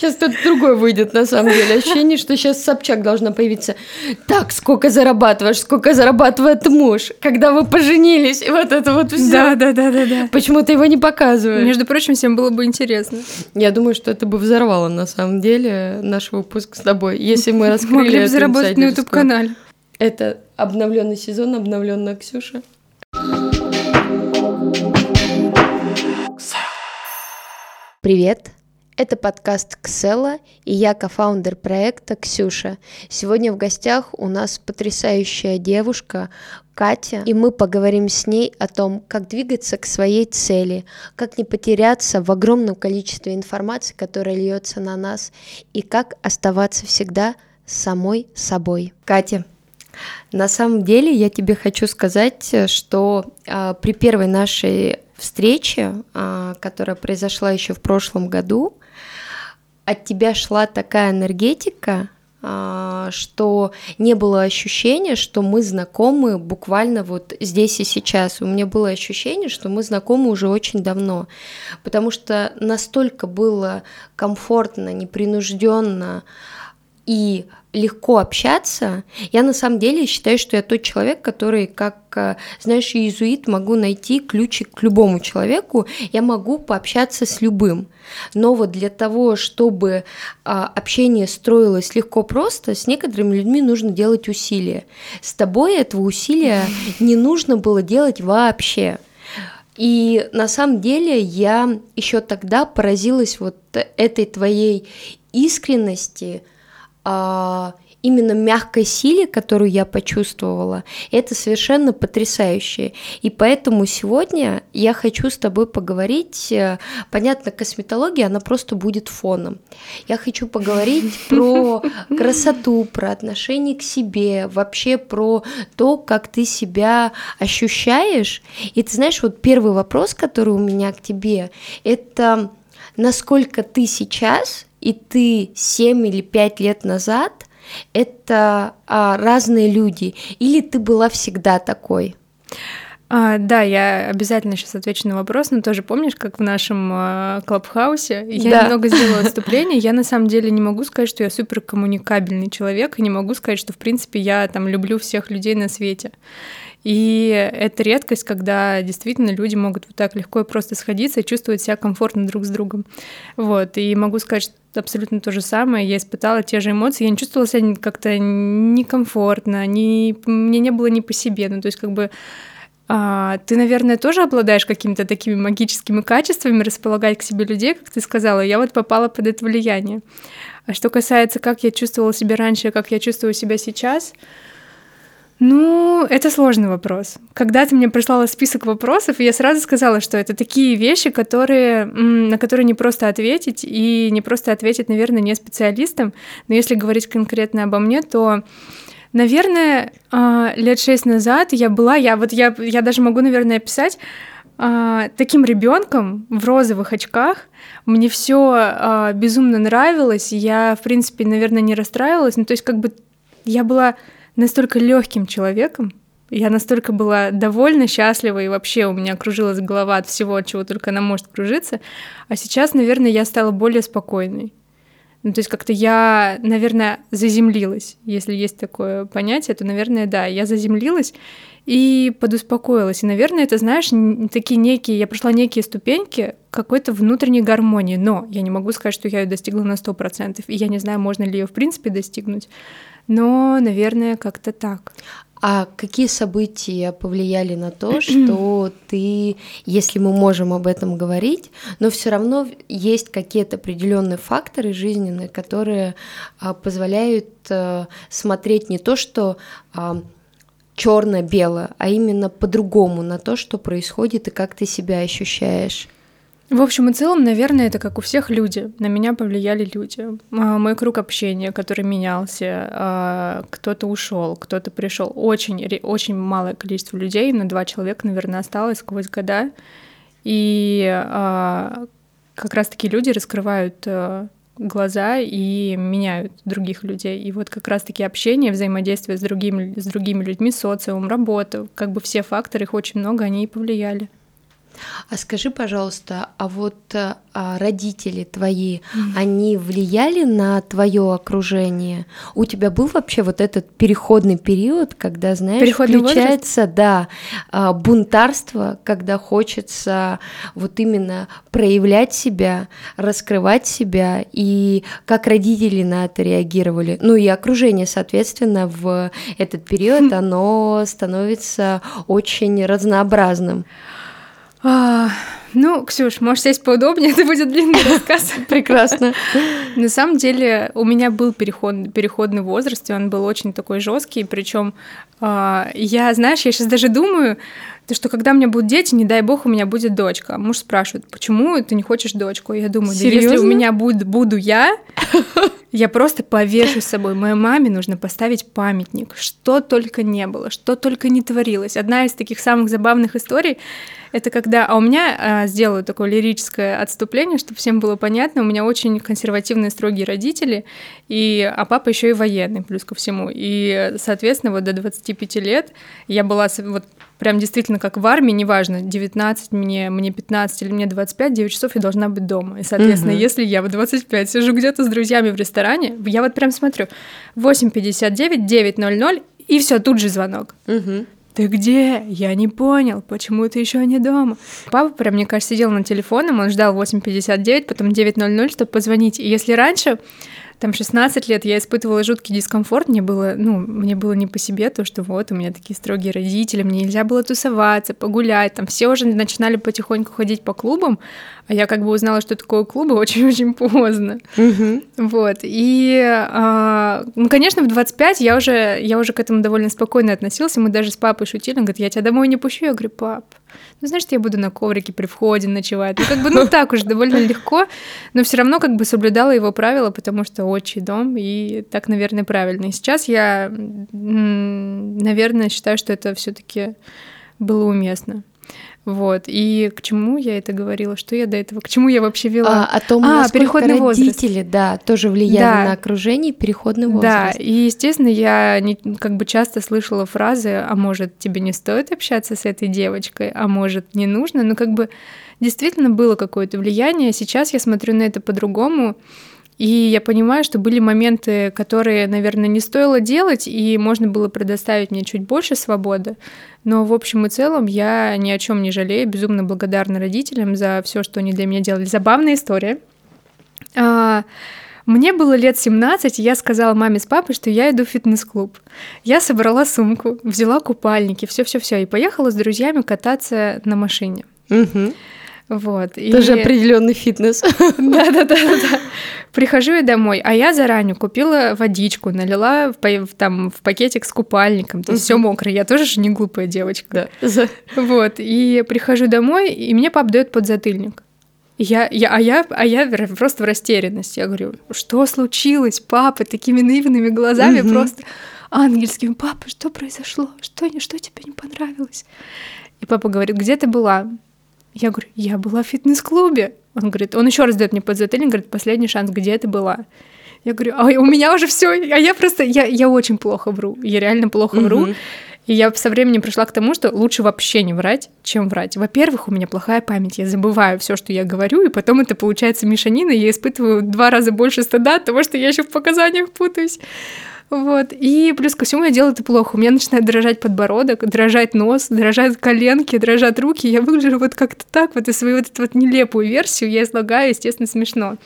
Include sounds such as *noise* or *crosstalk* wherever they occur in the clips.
Сейчас тут другой выйдет, на самом деле. Ощущение, что сейчас Собчак должна появиться. Так, сколько зарабатываешь, сколько зарабатывает муж, когда вы поженились, и вот это вот все. Да, да, да, да, да. Почему ты его не показываешь? Между прочим, всем было бы интересно. Я думаю, что это бы взорвало, на самом деле, наш выпуск с тобой, если мы раскрыли Могли бы заработать на. YouTube-канале. Это обновленный сезон, обновленная Ксюша. Привет! Это подкаст Ксела, и я кофаундер проекта Ксюша. Сегодня в гостях у нас потрясающая девушка Катя, и мы поговорим с ней о том, как двигаться к своей цели, как не потеряться в огромном количестве информации, которая льется на нас, и как оставаться всегда самой собой. Катя, на самом деле я тебе хочу сказать, что а, при первой нашей встрече, а, которая произошла еще в прошлом году, от тебя шла такая энергетика, а, что не было ощущения, что мы знакомы буквально вот здесь и сейчас. У меня было ощущение, что мы знакомы уже очень давно, потому что настолько было комфортно, непринужденно и легко общаться. Я на самом деле считаю, что я тот человек, который, как, э, знаешь, иезуит, могу найти ключик к любому человеку, я могу пообщаться с любым. Но вот для того, чтобы а, общение строилось легко просто, с некоторыми людьми нужно делать усилия. С тобой этого усилия *laughs* не нужно было делать вообще. И на самом деле я еще тогда поразилась вот этой твоей искренности, именно мягкой силе, которую я почувствовала, это совершенно потрясающе. И поэтому сегодня я хочу с тобой поговорить. э, Понятно, косметология, она просто будет фоном. Я хочу поговорить *laughs* про красоту, про отношение к себе, вообще про то, как ты себя ощущаешь. И ты знаешь, вот первый вопрос, который у меня к тебе, это насколько ты сейчас и ты 7 или 5 лет назад это а, разные люди, или ты была всегда такой? А, да, я обязательно сейчас отвечу на вопрос, но тоже помнишь, как в нашем э, клабхаусе я Да. немного сделала *laughs* отступление. Я на самом деле не могу сказать, что я супер коммуникабельный человек, и не могу сказать, что в принципе я там люблю всех людей на свете. И это редкость, когда действительно люди могут вот так легко и просто сходиться и чувствовать себя комфортно друг с другом. Вот. И могу сказать, что абсолютно то же самое. Я испытала те же эмоции. Я не чувствовала себя как-то некомфортно, не... мне не было не по себе. Ну, то есть как бы а, ты, наверное, тоже обладаешь какими-то такими магическими качествами располагать к себе людей, как ты сказала. Я вот попала под это влияние. А что касается, как я чувствовала себя раньше, как я чувствую себя сейчас, ну, это сложный вопрос. Когда ты мне прислала список вопросов, я сразу сказала, что это такие вещи, которые, на которые не просто ответить, и не просто ответить, наверное, не специалистам. Но если говорить конкретно обо мне, то Наверное, а, лет шесть назад я была, я вот я, я даже могу, наверное, описать а, таким ребенком в розовых очках. Мне все безумно нравилось. Я, в принципе, наверное, не расстраивалась. Ну, то есть, как бы я была настолько легким человеком. Я настолько была довольна, счастлива, и вообще у меня кружилась голова от всего, от чего только она может кружиться. А сейчас, наверное, я стала более спокойной. Ну, то есть как-то я, наверное, заземлилась. Если есть такое понятие, то, наверное, да, я заземлилась и подуспокоилась. И, наверное, это, знаешь, такие некие, я прошла некие ступеньки какой-то внутренней гармонии, но я не могу сказать, что я ее достигла на 100%, и я не знаю, можно ли ее в принципе достигнуть, но, наверное, как-то так. А какие события повлияли на то, *clears throat* что ты, если мы можем об этом говорить, но все равно есть какие-то определенные факторы жизненные, которые а, позволяют а, смотреть не то, что черно-белое, а именно по-другому на то, что происходит и как ты себя ощущаешь. В общем и целом, наверное, это как у всех люди. На меня повлияли люди. А, Мой круг общения, который менялся, а, кто-то ушел, кто-то пришел. Очень, очень малое количество людей, на два человека, наверное, осталось сквозь года. И а, как раз-таки люди раскрывают глаза и меняют других людей. И вот как раз-таки общение, взаимодействие с другими, с другими людьми, социум, работа, как бы все факторы, их очень много, они и повлияли. А скажи, пожалуйста, а вот а родители твои, mm-hmm. они влияли на твое окружение? У тебя был вообще вот этот переходный период, когда, знаешь, Переходный включается, возраст? да, а, бунтарство, когда хочется вот именно проявлять себя, раскрывать себя, и как родители на это реагировали? Ну и окружение, соответственно, в этот период, *laughs* оно становится очень разнообразным. А, ну, Ксюш, можешь сесть поудобнее, *laughs* это будет длинный рассказ. *laughs* Прекрасно. На самом деле у меня был переход, переходный возраст, и он был очень такой жесткий, причем а, я, знаешь, я сейчас даже думаю, то, что когда у меня будут дети, не дай бог, у меня будет дочка. Муж спрашивает, почему ты не хочешь дочку? Я думаю, да если у меня будет, буду я, я просто повешу с собой. Моей маме нужно поставить памятник. Что только не было, что только не творилось. Одна из таких самых забавных историй это когда... А у меня а, сделаю такое лирическое отступление, чтобы всем было понятно. У меня очень консервативные, строгие родители, и, а папа еще и военный, плюс ко всему. И, соответственно, вот до 25 лет я была вот прям действительно как в армии, неважно, 19 мне, мне 15 или мне 25, 9 часов я должна быть дома. И, соответственно, угу. если я в 25 сижу где-то с друзьями в ресторане, я вот прям смотрю, 8.59, 9.00, и все, тут же звонок. Угу. Ты где? Я не понял, почему ты еще не дома? Папа прям, мне кажется, сидел на телефоне, он ждал 8.59, потом 9.00, чтобы позвонить. И если раньше там 16 лет я испытывала жуткий дискомфорт, мне было, ну, мне было не по себе то, что вот у меня такие строгие родители, мне нельзя было тусоваться, погулять, там все уже начинали потихоньку ходить по клубам, а я как бы узнала, что такое клубы *laughs* очень-очень поздно. Угу. Вот, и, а, ну, конечно, в 25 я уже, я уже к этому довольно спокойно относился, мы даже с папой шутили, он говорит, я тебя домой не пущу, я говорю, пап, ну, знаешь, я буду на коврике при входе ночевать. Ну, как бы, ну, так уж довольно легко, но все равно как бы соблюдала его правила, потому что отчий дом, и так, наверное, правильно. И сейчас я, наверное, считаю, что это все таки было уместно. Вот. И к чему я это говорила? Что я до этого? К чему я вообще вела? А, о том, а, переходный родители, возраст. да, тоже влияли да. на окружение, переходный возраст. Да, и, естественно, я не, как бы часто слышала фразы, а может, тебе не стоит общаться с этой девочкой, а может, не нужно. Ну, как бы действительно было какое-то влияние. Сейчас я смотрю на это по-другому. И я понимаю, что были моменты, которые, наверное, не стоило делать, и можно было предоставить мне чуть больше свободы. Но в общем и целом я ни о чем не жалею, безумно благодарна родителям за все, что они для меня делали. Забавная история. А, мне было лет 17, и я сказала маме с папой, что я иду в фитнес-клуб. Я собрала сумку, взяла купальники, все-все-все, и поехала с друзьями кататься на машине. Угу. Вот. Тоже и... определенный фитнес. *laughs* Да-да-да. *laughs* Прихожу я домой, а я заранее купила водичку, налила в, там, в пакетик с купальником, то есть все мокрое. Я тоже же не глупая девочка. Да. Вот. И прихожу домой, и мне пап дает подзатыльник. Я, я, а, я, а я просто в растерянности. Я говорю, что случилось, папа, такими наивными глазами, угу. просто ангельскими. Папа, что произошло? Что, что тебе не понравилось? И папа говорит, где ты была? Я говорю, я была в фитнес-клубе. Он говорит, он еще раз дает мне подзатыльник, говорит, последний шанс, где ты была? Я говорю, а у меня уже все, а я просто, я, я очень плохо вру, я реально плохо mm-hmm. вру. И я со временем пришла к тому, что лучше вообще не врать, чем врать. Во-первых, у меня плохая память, я забываю все, что я говорю, и потом это получается мешанина, и я испытываю два раза больше стыда от того, что я еще в показаниях путаюсь. Вот. И плюс ко всему я делаю это плохо. У меня начинает дрожать подбородок, дрожать нос, дрожат коленки, дрожат руки. Я выгляжу вот как-то так, вот и свою вот эту вот нелепую версию я излагаю, естественно, смешно.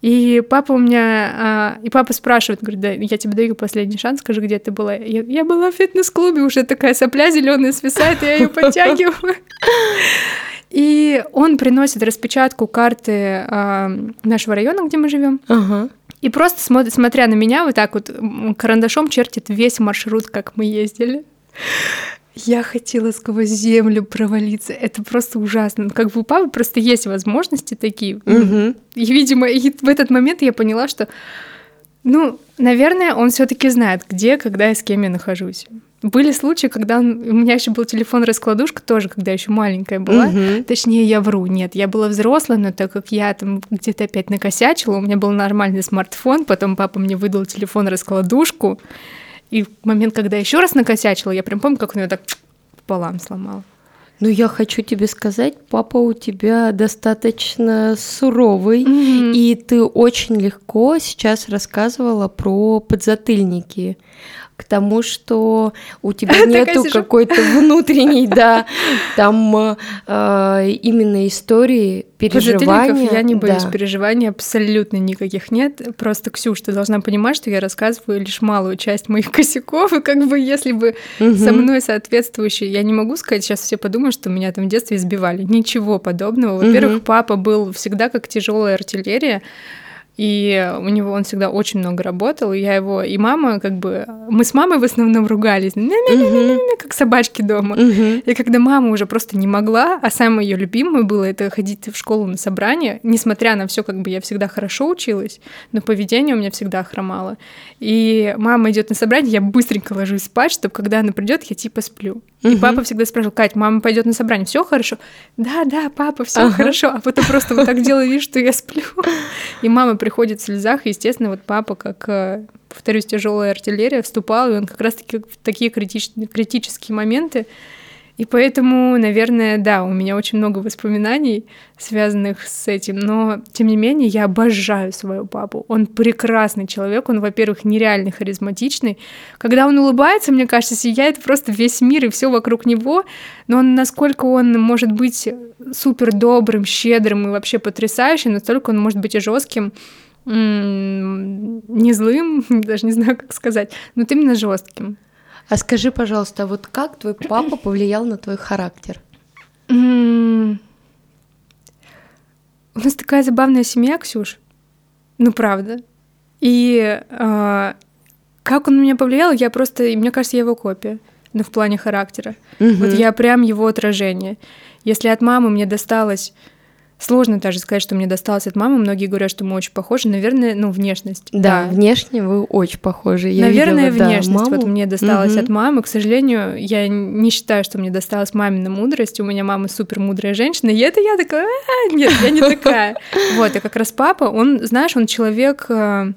И папа у меня, а, и папа спрашивает, говорит, да, я тебе даю последний шанс, скажи, где ты была. Я, я была в фитнес-клубе, уже такая сопля зеленая свисает, я ее подтягиваю. *laughs* И он приносит распечатку карты а, нашего района, где мы живем. И просто смотря на меня, вот так вот карандашом чертит весь маршрут, как мы ездили. Я хотела сквозь землю провалиться. Это просто ужасно. Как бы у папы просто есть возможности такие. Угу. И, видимо, и в этот момент я поняла, что, ну, наверное, он все-таки знает, где, когда и с кем я нахожусь. Были случаи, когда у меня еще был телефон-раскладушка тоже, когда еще маленькая была. Угу. Точнее, я вру. Нет, я была взрослая, но так как я там где-то опять накосячила, у меня был нормальный смартфон, потом папа мне выдал телефон-раскладушку. И в момент, когда еще раз накосячила, я прям помню, как он ее так пополам сломал. Ну, я хочу тебе сказать, папа у тебя достаточно суровый, mm-hmm. и ты очень легко сейчас рассказывала про подзатыльники к тому, что у тебя *laughs* нету какой-то внутренней, да, там э, именно истории переживания. я не боюсь, переживаний абсолютно никаких нет. Просто, Ксюш, ты должна понимать, что я рассказываю лишь малую часть моих *laughs* косяков, и как бы если бы со мной соответствующие, я не могу сказать, сейчас все подумают, что меня там в детстве избивали. Ничего подобного. Во-первых, папа был всегда как тяжелая артиллерия, и у него он всегда очень много работал, и я его, и мама, как бы, мы с мамой в основном ругались, как собачки дома. И когда мама уже просто не могла, а самое ее любимое было это ходить в школу на собрание, несмотря на все, как бы я всегда хорошо училась, но поведение у меня всегда хромало. И мама идет на собрание, я быстренько ложусь спать, чтобы когда она придет, я типа сплю. И папа всегда спрашивал, Кать, мама пойдет на собрание, все хорошо? Да, да, папа, все хорошо. А потом просто вот так делаю вид, что я сплю. И мама приходит в слезах, и, естественно, вот папа, как, э, повторюсь, тяжелая артиллерия, вступал, и он как раз-таки в такие критические, критические моменты и поэтому, наверное, да, у меня очень много воспоминаний, связанных с этим, но, тем не менее, я обожаю своего папу. Он прекрасный человек, он, во-первых, нереально харизматичный. Когда он улыбается, мне кажется, сияет просто весь мир и все вокруг него, но он, насколько он может быть супер добрым, щедрым и вообще потрясающим, настолько он может быть и жестким, не злым, *laughs* даже не знаю, как сказать, но именно жестким. А скажи, пожалуйста, вот как твой папа повлиял на твой характер? У нас такая забавная семья, Ксюш. Ну, правда. И э, как он на меня повлиял, я просто, мне кажется, я его копия. Ну, в плане характера. Угу. Вот я прям его отражение. Если от мамы мне досталось Сложно даже сказать, что мне досталось от мамы. Многие говорят, что мы очень похожи. Наверное, ну, внешность. Да, да. внешне вы очень похожи. Я Наверное, видела, внешность да, маму. вот мне досталась угу. от мамы. К сожалению, я не считаю, что мне досталась мамина мудрость. У меня мама супер мудрая женщина. И это я такая, а, нет, я не *laughs* такая. Вот, и как раз папа, он, знаешь, он человек э,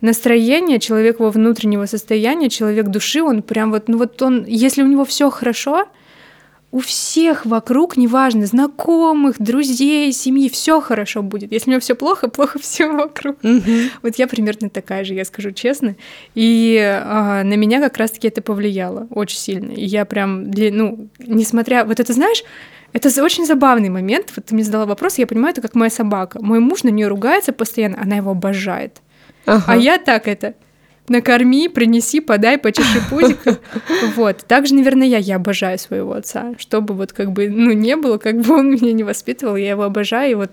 настроения, человек его внутреннего состояния, человек души, он прям вот, ну вот он, если у него все хорошо, у всех вокруг, неважно, знакомых, друзей, семьи, все хорошо будет. Если у меня все плохо, плохо все вокруг. Mm-hmm. Вот я примерно такая же, я скажу честно. И а, на меня как раз-таки это повлияло очень сильно. И я прям, для, ну, несмотря, вот это знаешь, это очень забавный момент. Вот ты мне задала вопрос, я понимаю, это как моя собака. Мой муж на нее ругается постоянно, она его обожает. Ага. А я так это накорми, принеси, подай, почеши *laughs* пузико. Вот. Также, наверное, я, я обожаю своего отца. Чтобы вот как бы, ну, не было, как бы он меня не воспитывал, я его обожаю, и вот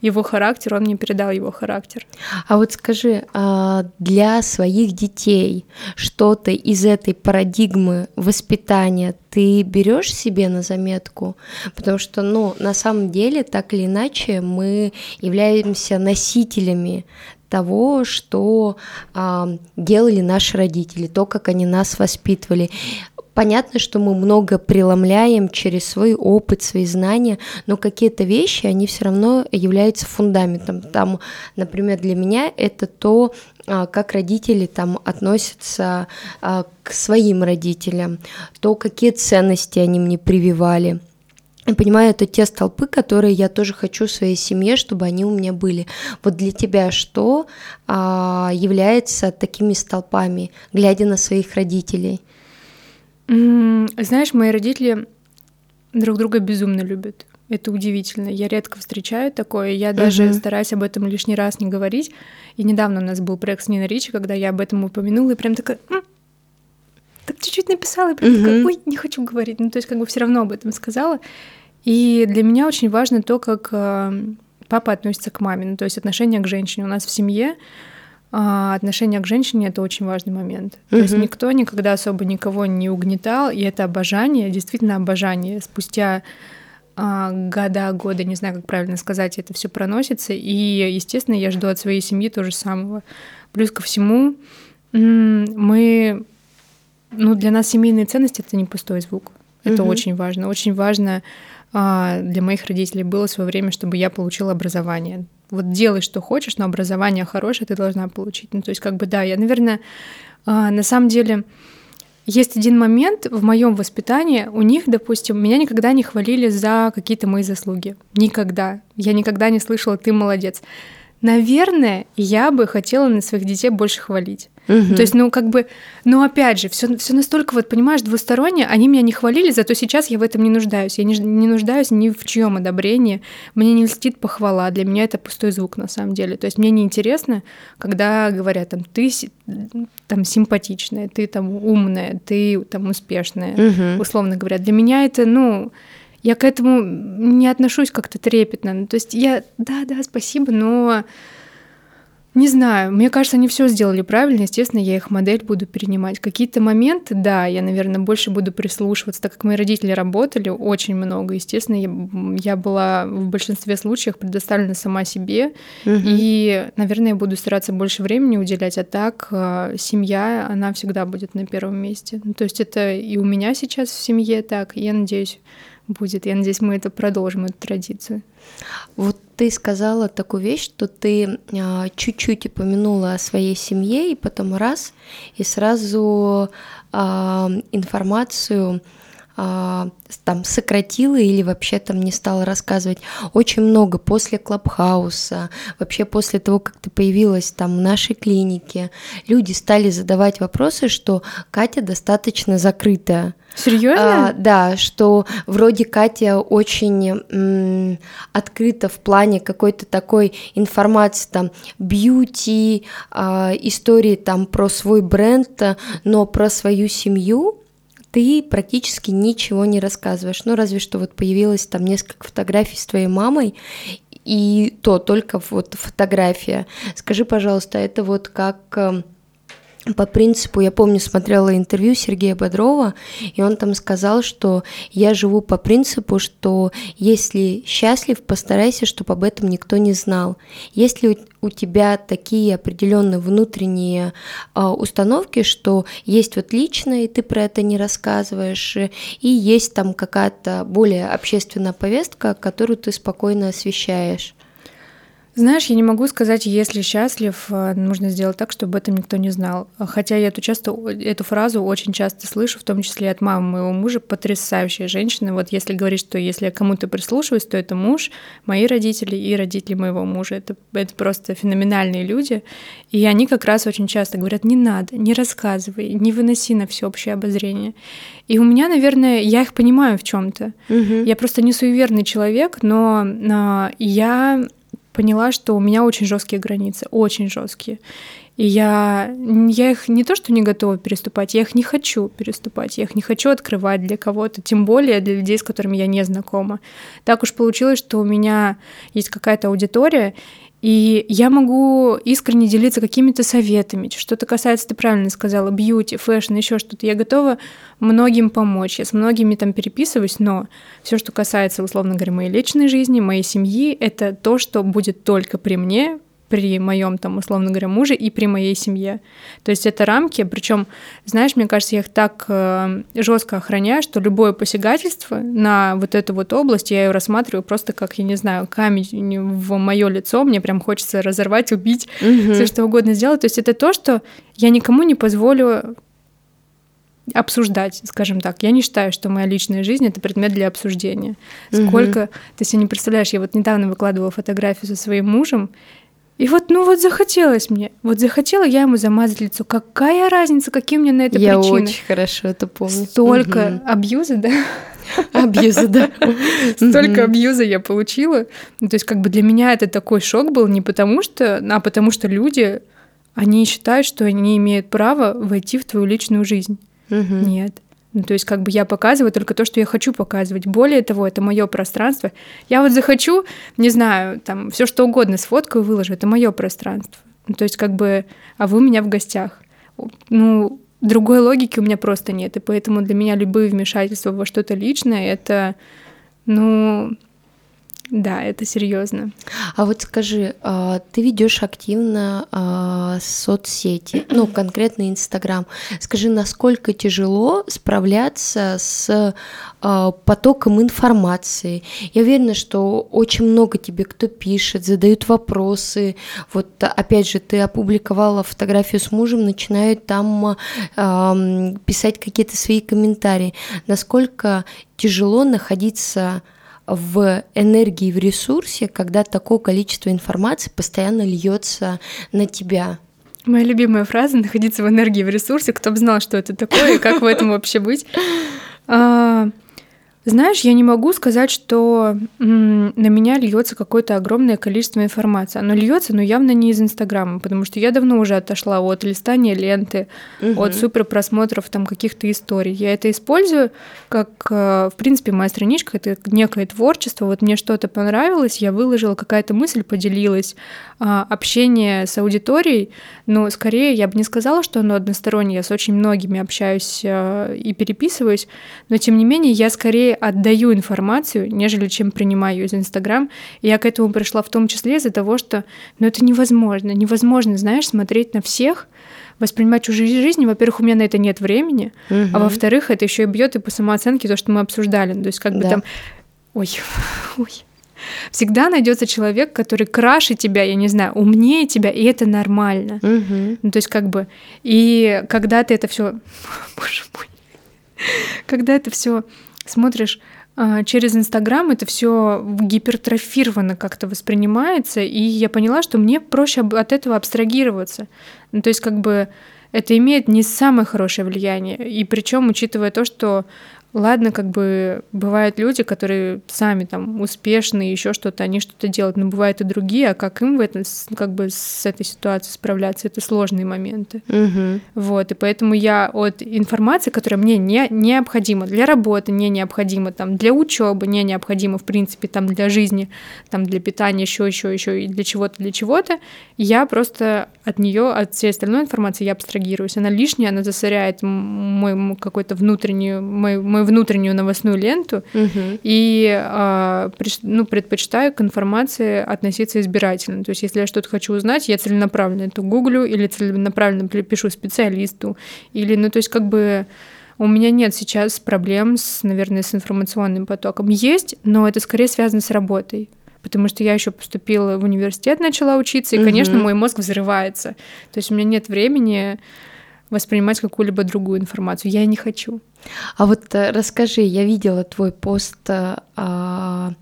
его характер, он мне передал его характер. А вот скажи, а для своих детей что-то из этой парадигмы воспитания ты берешь себе на заметку, потому что, ну, на самом деле, так или иначе, мы являемся носителями того, что а, делали наши родители, то, как они нас воспитывали. Понятно, что мы много преломляем через свой опыт, свои знания, но какие-то вещи, они все равно являются фундаментом. Там, например, для меня это то, а, как родители там относятся а, к своим родителям, то, какие ценности они мне прививали – понимаю, это те столпы, которые я тоже хочу в своей семье, чтобы они у меня были. Вот для тебя что а, является такими столпами, глядя на своих родителей? Знаешь, мои родители друг друга безумно любят. Это удивительно. Я редко встречаю такое. Я даже uh-huh. стараюсь об этом лишний раз не говорить. И недавно у нас был проект с Ниной Ричи, когда я об этом упомянула, и прям такая, так чуть-чуть написала, и прям uh-huh. такая, ой, не хочу говорить. Ну, то есть как бы все равно об этом сказала. И для меня очень важно то, как э, папа относится к маме, ну, то есть отношение к женщине. У нас в семье а, отношение к женщине это очень важный момент. Mm-hmm. То есть никто никогда особо никого не угнетал, и это обожание, действительно обожание. Спустя а, года, годы, не знаю, как правильно сказать, это все проносится. И, естественно, я жду от своей семьи то же самого. Плюс ко всему, мы, ну, для нас семейные ценности это не пустой звук. Это mm-hmm. очень важно. Очень важно для моих родителей было в свое время, чтобы я получила образование. Вот делай, что хочешь, но образование хорошее ты должна получить. Ну, то есть, как бы, да, я, наверное, а, на самом деле есть один момент в моем воспитании, у них, допустим, меня никогда не хвалили за какие-то мои заслуги. Никогда. Я никогда не слышала «ты молодец». Наверное, я бы хотела на своих детей больше хвалить. Угу. То есть, ну, как бы, ну, опять же, все, все настолько, вот, понимаешь, двусторонне, они меня не хвалили, зато сейчас я в этом не нуждаюсь. Я не, не нуждаюсь ни в чьем одобрении. Мне не льстит похвала. Для меня это пустой звук, на самом деле. То есть, мне неинтересно, когда говорят, там, ты там симпатичная, ты там умная, ты там успешная, угу. условно говоря. Для меня это, ну, я к этому не отношусь как-то трепетно. Ну, то есть я, да, да, спасибо, но не знаю, мне кажется, они все сделали правильно, естественно, я их модель буду перенимать. Какие-то моменты, да, я, наверное, больше буду прислушиваться, так как мои родители работали очень много, естественно, я, я была в большинстве случаев предоставлена сама себе, угу. и, наверное, я буду стараться больше времени уделять, а так э, семья, она всегда будет на первом месте. Ну, то есть это и у меня сейчас в семье так, и я надеюсь, будет. Я надеюсь, мы это продолжим, эту традицию. Вот ты сказала такую вещь, что ты а, чуть-чуть упомянула о своей семье, и потом раз, и сразу а, информацию а, там сократила или вообще там не стала рассказывать. Очень много после Клабхауса, вообще после того, как ты появилась там в нашей клинике, люди стали задавать вопросы, что Катя достаточно закрытая. Серьезно? А, да, что вроде Катя очень м, открыта в плане какой-то такой информации, там, бьюти, а, истории там про свой бренд, но про свою семью ты практически ничего не рассказываешь. Ну, разве что вот появилось там несколько фотографий с твоей мамой, и то только вот фотография. Скажи, пожалуйста, это вот как эм, по принципу, я помню, смотрела интервью Сергея Бодрова, и он там сказал, что я живу по принципу, что если счастлив, постарайся, чтобы об этом никто не знал. Если у тебя такие определенные внутренние э, установки, что есть вот личное, и ты про это не рассказываешь, и есть там какая-то более общественная повестка, которую ты спокойно освещаешь. Знаешь, я не могу сказать, если счастлив, э, нужно сделать так, чтобы об этом никто не знал. Хотя я эту, часто, эту фразу очень часто слышу, в том числе от мамы моего мужа, потрясающая женщина. Вот если говорить, что если я кому-то прислушиваюсь, то это муж, мои родители и родители моего мужа. Это, это просто феноменальные люди. И они как раз очень часто говорят, не надо, не рассказывай, не выноси на всеобщее обозрение. И у меня, наверное, я их понимаю в чем-то. Угу. Я просто не суеверный человек, но, но я поняла, что у меня очень жесткие границы, очень жесткие. И я, я их не то, что не готова переступать, я их не хочу переступать, я их не хочу открывать для кого-то, тем более для людей, с которыми я не знакома. Так уж получилось, что у меня есть какая-то аудитория, и я могу искренне делиться какими-то советами, что-то касается, ты правильно сказала, beauty, fashion, еще что-то. Я готова многим помочь. Я с многими там переписываюсь, но все, что касается, условно говоря, моей личной жизни, моей семьи, это то, что будет только при мне, при моем там, условно говоря, муже и при моей семье. То есть это рамки, причем, знаешь, мне кажется, я их так э, жестко охраняю, что любое посягательство на вот эту вот область я ее рассматриваю просто как, я не знаю, камень в мое лицо, мне прям хочется разорвать, убить, угу. все что угодно сделать. То есть это то, что я никому не позволю обсуждать, скажем так. Я не считаю, что моя личная жизнь это предмет для обсуждения. Сколько, угу. ты себе не представляешь, я вот недавно выкладывала фотографию со своим мужем, и вот, ну вот захотелось мне. Вот захотела я ему замазать лицо. Какая разница, какие меня на это я причины? Я очень хорошо это помню. Столько угу. абьюза, да? Абьюза, да. Столько абьюза я получила. Ну, то есть как бы для меня это такой шок был не потому что, а потому что люди, они считают, что они имеют право войти в твою личную жизнь. Нет. Ну, то есть как бы я показываю только то, что я хочу показывать. Более того, это мое пространство. Я вот захочу, не знаю, там все что угодно сфоткаю, выложу. Это мое пространство. Ну, то есть как бы, а вы у меня в гостях. Ну, другой логики у меня просто нет. И поэтому для меня любые вмешательства во что-то личное, это, ну, Да, это серьезно. А вот скажи, а, ты ведешь активно а, соцсети, ну конкретно Инстаграм. Скажи, насколько тяжело справляться с а, потоком информации? Я уверена, что очень много тебе кто пишет, задают вопросы. Вот опять же, ты опубликовала фотографию с мужем, начинают там писать какие-то свои комментарии. Насколько тяжело находиться в энергии, в ресурсе, когда такое количество информации постоянно льется на тебя. Моя любимая фраза — находиться в энергии, в ресурсе. Кто бы знал, что это такое и как в этом вообще быть. Знаешь, я не могу сказать, что м, на меня льется какое-то огромное количество информации. Оно льется, но явно не из Инстаграма, потому что я давно уже отошла от листания ленты, угу. от супер просмотров там каких-то историй. Я это использую как, э, в принципе, моя страничка это некое творчество. Вот мне что-то понравилось, я выложила какая-то мысль, поделилась, а, общение с аудиторией, но скорее я бы не сказала, что оно одностороннее. Я с очень многими общаюсь э, и переписываюсь, но тем не менее я скорее скорее отдаю информацию, нежели чем принимаю ее из Инстаграм. И я к этому пришла в том числе из-за того, что ну, это невозможно. Невозможно, знаешь, смотреть на всех, воспринимать чужие жизни. Во-первых, у меня на это нет времени, угу. а во-вторых, это еще и бьет и по самооценке то, что мы обсуждали. То есть как бы там... Ой, *laughs* ой. Всегда найдется человек, который краше тебя, я не знаю, умнее тебя, и это нормально. Угу. Ну, то есть как бы и когда ты это все, *laughs* боже мой, когда это все смотришь а, через Инстаграм это все гипертрофировано как-то воспринимается, и я поняла, что мне проще от этого абстрагироваться. Ну, то есть как бы это имеет не самое хорошее влияние. И причем, учитывая то, что Ладно, как бы бывают люди, которые сами там успешные, еще что-то, они что-то делают, но бывают и другие, а как им в этом, как бы с этой ситуацией справляться, это сложные моменты. Угу. Вот, и поэтому я от информации, которая мне не необходима для работы, не необходима там для учебы, не необходима в принципе там для жизни, там для питания, еще, еще, еще и для чего-то, для чего-то, я просто от нее, от всей остальной информации я абстрагируюсь. Она лишняя, она засоряет мой какой-то внутренний, мой, мой мою внутреннюю новостную ленту угу. и а, ну, предпочитаю к информации относиться избирательно. То есть, если я что-то хочу узнать, я целенаправленно это гуглю или целенаправленно пишу специалисту, или, ну, то есть, как бы у меня нет сейчас проблем с, наверное, с информационным потоком. Есть, но это скорее связано с работой потому что я еще поступила в университет, начала учиться, и, конечно, угу. мой мозг взрывается. То есть у меня нет времени воспринимать какую-либо другую информацию. Я не хочу. А вот э, расскажи, я видела твой пост э, а,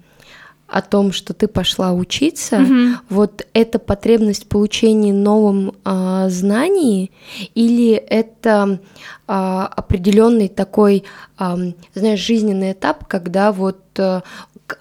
о том, что ты пошла учиться. Угу. Вот это потребность в получении новым а, знаний или это а, определенный такой, а, знаешь, жизненный этап, когда вот а,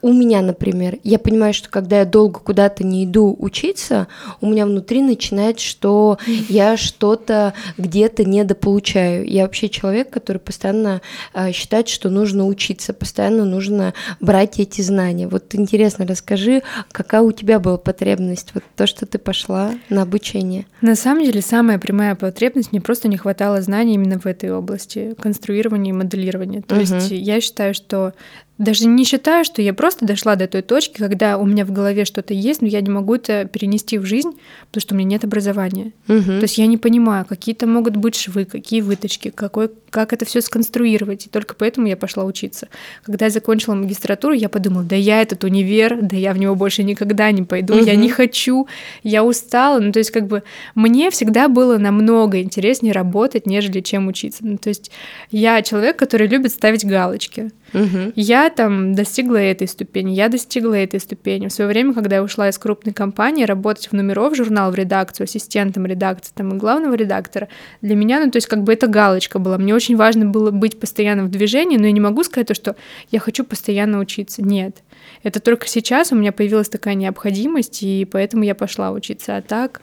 у меня, например, я понимаю, что когда я долго куда-то не иду учиться, у меня внутри начинает, что я что-то где-то недополучаю. Я вообще человек, который постоянно э, считает, что нужно учиться, постоянно нужно брать эти знания. Вот интересно, расскажи, какая у тебя была потребность, вот то, что ты пошла на обучение? На самом деле, самая прямая потребность, мне просто не хватало знаний именно в этой области, конструирования и моделирования. То угу. есть я считаю, что даже не считаю, что я просто дошла до той точки, когда у меня в голове что-то есть, но я не могу это перенести в жизнь, потому что у меня нет образования. Угу. То есть я не понимаю, какие-то могут быть швы, какие выточки, какой, как это все сконструировать. И только поэтому я пошла учиться. Когда я закончила магистратуру, я подумала, да я этот универ, да я в него больше никогда не пойду, угу. я не хочу, я устала. Ну, то есть как бы мне всегда было намного интереснее работать, нежели чем учиться. Ну, то есть я человек, который любит ставить галочки. Угу. Я там достигла этой ступени, я достигла этой ступени. В свое время, когда я ушла из крупной компании, работать в номеров журнал в редакцию, ассистентом редакции там, и главного редактора, для меня, ну, то есть как бы это галочка была. Мне очень важно было быть постоянно в движении, но я не могу сказать то, что я хочу постоянно учиться. Нет. Это только сейчас у меня появилась такая необходимость, и поэтому я пошла учиться. А так...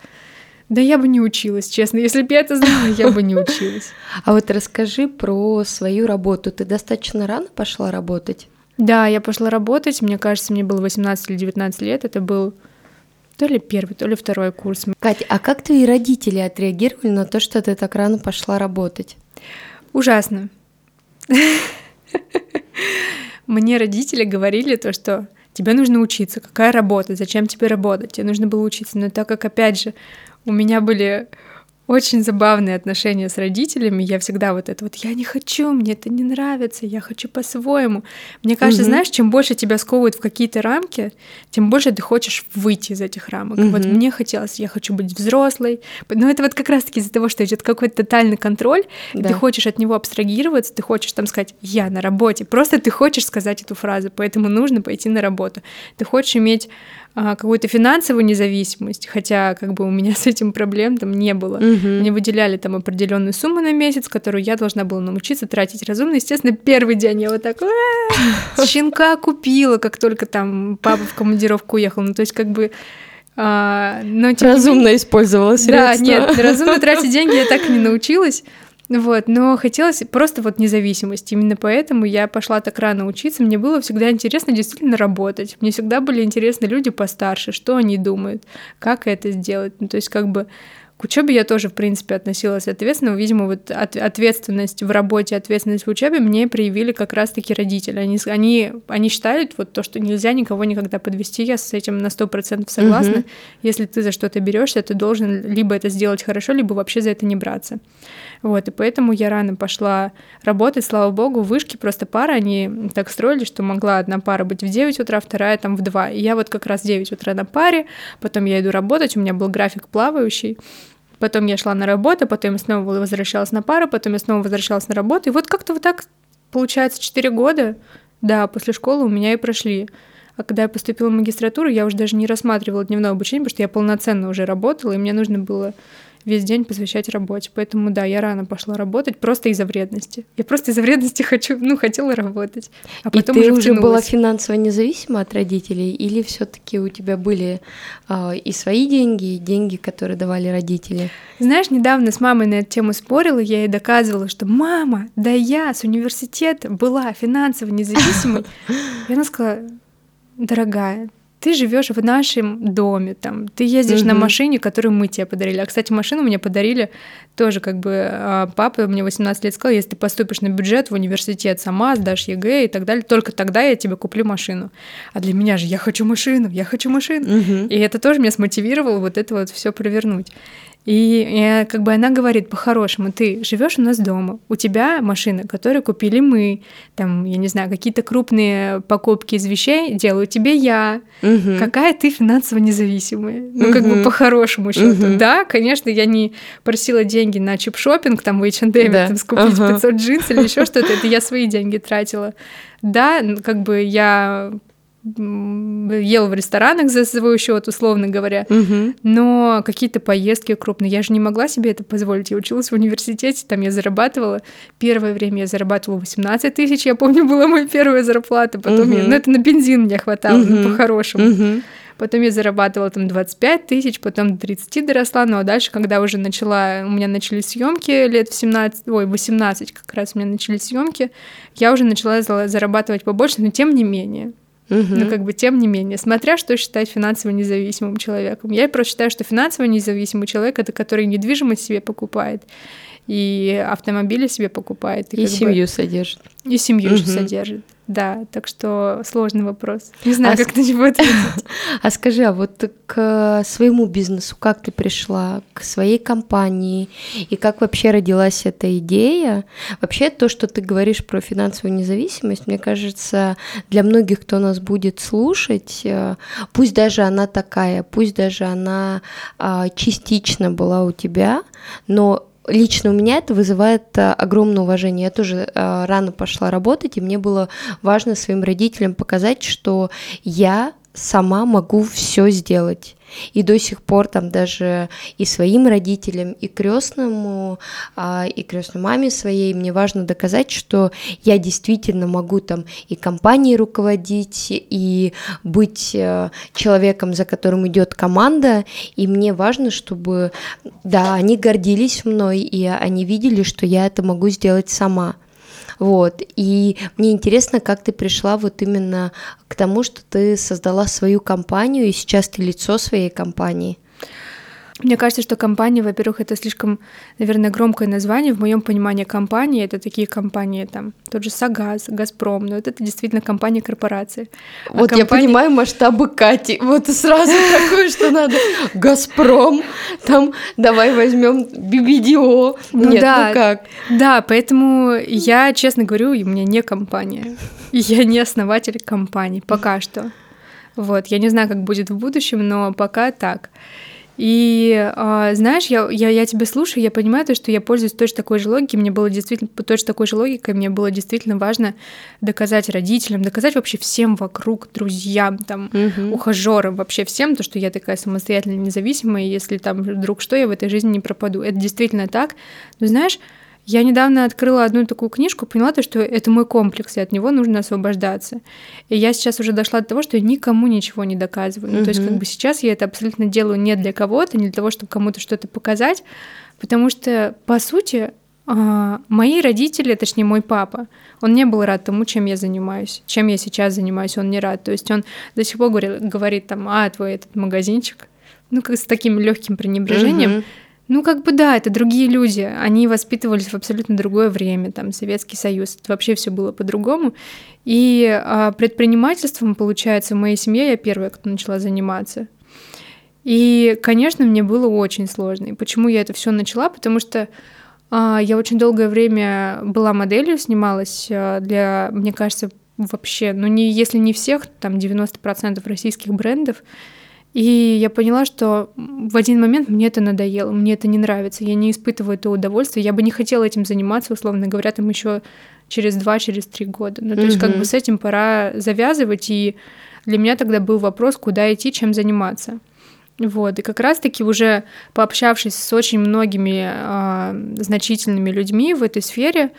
Да я бы не училась, честно. Если бы я это знала, я бы не училась. *laughs* А вот расскажи про свою работу. Ты достаточно рано пошла работать? Да, я пошла работать. Мне кажется, мне было 18 или 19 лет. Это был то ли первый, то ли второй курс. Катя, а как твои родители отреагировали на то, что ты так рано пошла работать? Ужасно. *laughs* Мне родители говорили то, что тебе нужно учиться, какая работа, зачем тебе работать, тебе нужно было учиться. Но так как, опять же, у меня были очень забавные отношения с родителями. Я всегда вот это вот, я не хочу, мне это не нравится, я хочу по-своему. Мне кажется, угу. знаешь, чем больше тебя сковывают в какие-то рамки, тем больше ты хочешь выйти из этих рамок. Угу. Вот мне хотелось, я хочу быть взрослой. Но это вот как раз-таки из-за того, что идет какой-то тотальный контроль, да. ты хочешь от него абстрагироваться, ты хочешь там сказать, я на работе. Просто ты хочешь сказать эту фразу, поэтому нужно пойти на работу. Ты хочешь иметь а, какую-то финансовую независимость, хотя как бы у меня с этим проблем там не было. Угу. Мне выделяли там определенную сумму на месяц, которую я должна была научиться тратить разумно. Естественно, первый день я вот так щенка купила, как только там папа в командировку уехал. Ну, то есть как бы а, но, разумно менее... использовала средства. Да, нет, разумно тратить деньги я так и не научилась. Вот, но хотелось просто вот независимость. Именно поэтому я пошла так рано учиться. Мне было всегда интересно действительно работать. Мне всегда были интересны люди постарше, что они думают, как это сделать. Ну, то есть как бы к учебе я тоже, в принципе, относилась ответственно. Видимо, вот от, ответственность в работе, ответственность в учебе мне проявили как раз-таки родители. Они, они, они считают вот то, что нельзя никого никогда подвести. Я с этим на сто процентов согласна. Угу. Если ты за что-то берешься, ты должен либо это сделать хорошо, либо вообще за это не браться. Вот, и поэтому я рано пошла работать, слава богу, вышки просто пара, они так строили, что могла одна пара быть в 9 утра, вторая там в 2. И я вот как раз в 9 утра на паре, потом я иду работать, у меня был график плавающий, Потом я шла на работу, потом я снова возвращалась на пару, потом я снова возвращалась на работу. И вот как-то вот так, получается, 4 года, да, после школы у меня и прошли. А когда я поступила в магистратуру, я уже даже не рассматривала дневное обучение, потому что я полноценно уже работала, и мне нужно было весь день посвящать работе. Поэтому, да, я рано пошла работать просто из-за вредности. Я просто из-за вредности *laughs* хочу, ну, хотела работать. А потом и ты уже, уже была финансово независима от родителей, или все таки у тебя были э, и свои деньги, и деньги, которые давали родители? Знаешь, недавно с мамой на эту тему спорила, я ей доказывала, что мама, да я с университета была финансово независимой. *laughs* И она сказала, дорогая, ты живешь в нашем доме, там, ты ездишь угу. на машине, которую мы тебе подарили. А, кстати, машину мне подарили тоже, как бы, а, папа мне 18 лет сказал, если ты поступишь на бюджет в университет сама, сдашь ЕГЭ и так далее, только тогда я тебе куплю машину. А для меня же я хочу машину, я хочу машину. Угу. И это тоже меня смотивировало вот это вот все провернуть. И, и как бы она говорит, по-хорошему, ты живешь у нас дома, у тебя машина, которую купили мы, там, я не знаю, какие-то крупные покупки из вещей делаю тебе я. Угу. Какая ты финансово независимая? Ну, как бы по-хорошему счету. Угу. Да, конечно, я не просила деньги на чип-шопинг, там, в H&M, да. там, скупить ага. 500 джинс или еще что-то, это я свои деньги тратила. Да, как бы я ел в ресторанах за свой счет, условно говоря, угу. но какие-то поездки крупные, я же не могла себе это позволить. Я училась в университете, там я зарабатывала, первое время я зарабатывала 18 тысяч, я помню, была моя первая зарплата, потом угу. я, ну это на бензин мне хватало, угу. ну по-хорошему. Угу. Потом я зарабатывала там 25 тысяч, потом до 30 доросла, ну а дальше, когда уже начала, у меня начались съемки лет в 17, ой, 18 как раз у меня начались съемки, я уже начала зарабатывать побольше, но тем не менее. Угу. Но как бы тем не менее, смотря что считать финансово независимым человеком. Я просто считаю, что финансово независимый человек это который недвижимость себе покупает и автомобили себе покупает. И, и семью бы, содержит. И семью угу. же содержит. Да, так что сложный вопрос. Не знаю, а как с... на него ответить. *laughs* А скажи, а вот к своему бизнесу как ты пришла, к своей компании, и как вообще родилась эта идея? Вообще то, что ты говоришь про финансовую независимость, мне кажется, для многих, кто нас будет слушать, э, пусть даже она такая, пусть даже она а, частично была у тебя, но лично у меня это вызывает э, огромное уважение. Я тоже э, рано пошла работать, и мне было важно своим родителям показать, что я сама могу все сделать. И до сих пор там даже и своим родителям, и крестному, а, и крестной маме своей мне важно доказать, что я действительно могу там и компанией руководить, и быть э, человеком, за которым идет команда, и мне важно, чтобы, да, они гордились мной, и они видели, что я это могу сделать сама. Вот. И мне интересно, как ты пришла вот именно к тому, что ты создала свою компанию, и сейчас ты лицо своей компании. Мне кажется, что компания, во-первых, это слишком, наверное, громкое название. В моем понимании компании это такие компании, там, тот же Сагаз, Газпром, но это, это действительно компания корпорации. А вот компания... я понимаю масштабы Кати. Вот сразу *laughs* такое, что надо Газпром, там давай возьмем BBDO. Ну, Нет, да, ну как? Да, поэтому я, честно говорю, у меня не компания. Я не основатель компании пока что. Вот, я не знаю, как будет в будущем, но пока так. И э, знаешь, я, я, я тебя слушаю, я понимаю то, что я пользуюсь точно такой же логикой, мне было действительно точно такой же логикой, мне было действительно важно доказать родителям, доказать вообще всем вокруг, друзьям, там, угу. ухажерам, вообще всем, то, что я такая самостоятельная, независимая, если там вдруг что, я в этой жизни не пропаду. Это действительно так. Но знаешь, я недавно открыла одну такую книжку, поняла то, что это мой комплекс, и от него нужно освобождаться. И я сейчас уже дошла до того, что я никому ничего не доказываю. Ну, то есть, как бы сейчас я это абсолютно делаю не для кого-то, не для того, чтобы кому-то что-то показать, потому что, по сути, а, мои родители, точнее мой папа, он не был рад тому, чем я занимаюсь, чем я сейчас занимаюсь, он не рад. То есть он до сих пор говорит, говорит там, а, твой этот магазинчик, ну, как с таким легким пренебрежением. Uh-huh. Ну, как бы да, это другие люди. Они воспитывались в абсолютно другое время, там, Советский Союз. Это вообще все было по-другому. И а, предпринимательством, получается, в моей семье я первая, кто начала заниматься. И, конечно, мне было очень сложно. И почему я это все начала? Потому что а, я очень долгое время была моделью, снималась а, для, мне кажется, вообще, ну, не, если не всех, там 90% российских брендов. И я поняла, что в один момент мне это надоело, мне это не нравится, я не испытываю это удовольствие, я бы не хотела этим заниматься, условно говоря, там еще через два, через три года. Ну, то mm-hmm. есть как бы с этим пора завязывать, и для меня тогда был вопрос, куда идти, чем заниматься. Вот, и как раз-таки уже пообщавшись с очень многими э, значительными людьми в этой сфере,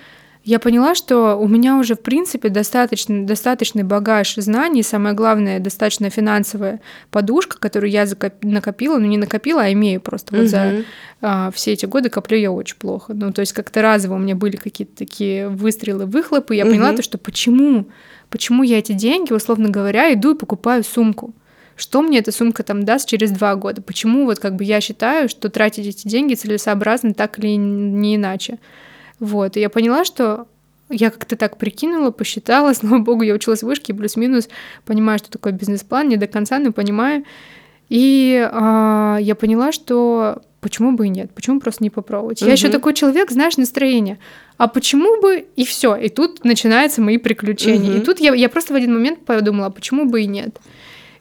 я поняла, что у меня уже, в принципе, достаточно, достаточный багаж знаний, самое главное, достаточно финансовая подушка, которую я накопила, ну не накопила, а имею просто. Вот за а, все эти годы коплю я очень плохо. Ну, то есть как-то разово у меня были какие-то такие выстрелы, выхлопы, я поняла то, что почему, почему я эти деньги, условно говоря, иду и покупаю сумку что мне эта сумка там даст через два года. Почему вот как бы я считаю, что тратить эти деньги целесообразно так или не иначе. Вот, и я поняла, что я как-то так прикинула, посчитала, *laughs* слава богу, я училась в вышке, плюс-минус понимаю, что такое бизнес-план, не до конца, но понимаю. И а, я поняла, что почему бы и нет, почему просто не попробовать. Угу. Я еще такой человек, знаешь, настроение. А почему бы и все? И тут начинаются мои приключения. Угу. И тут я, я просто в один момент подумала, а почему бы и нет?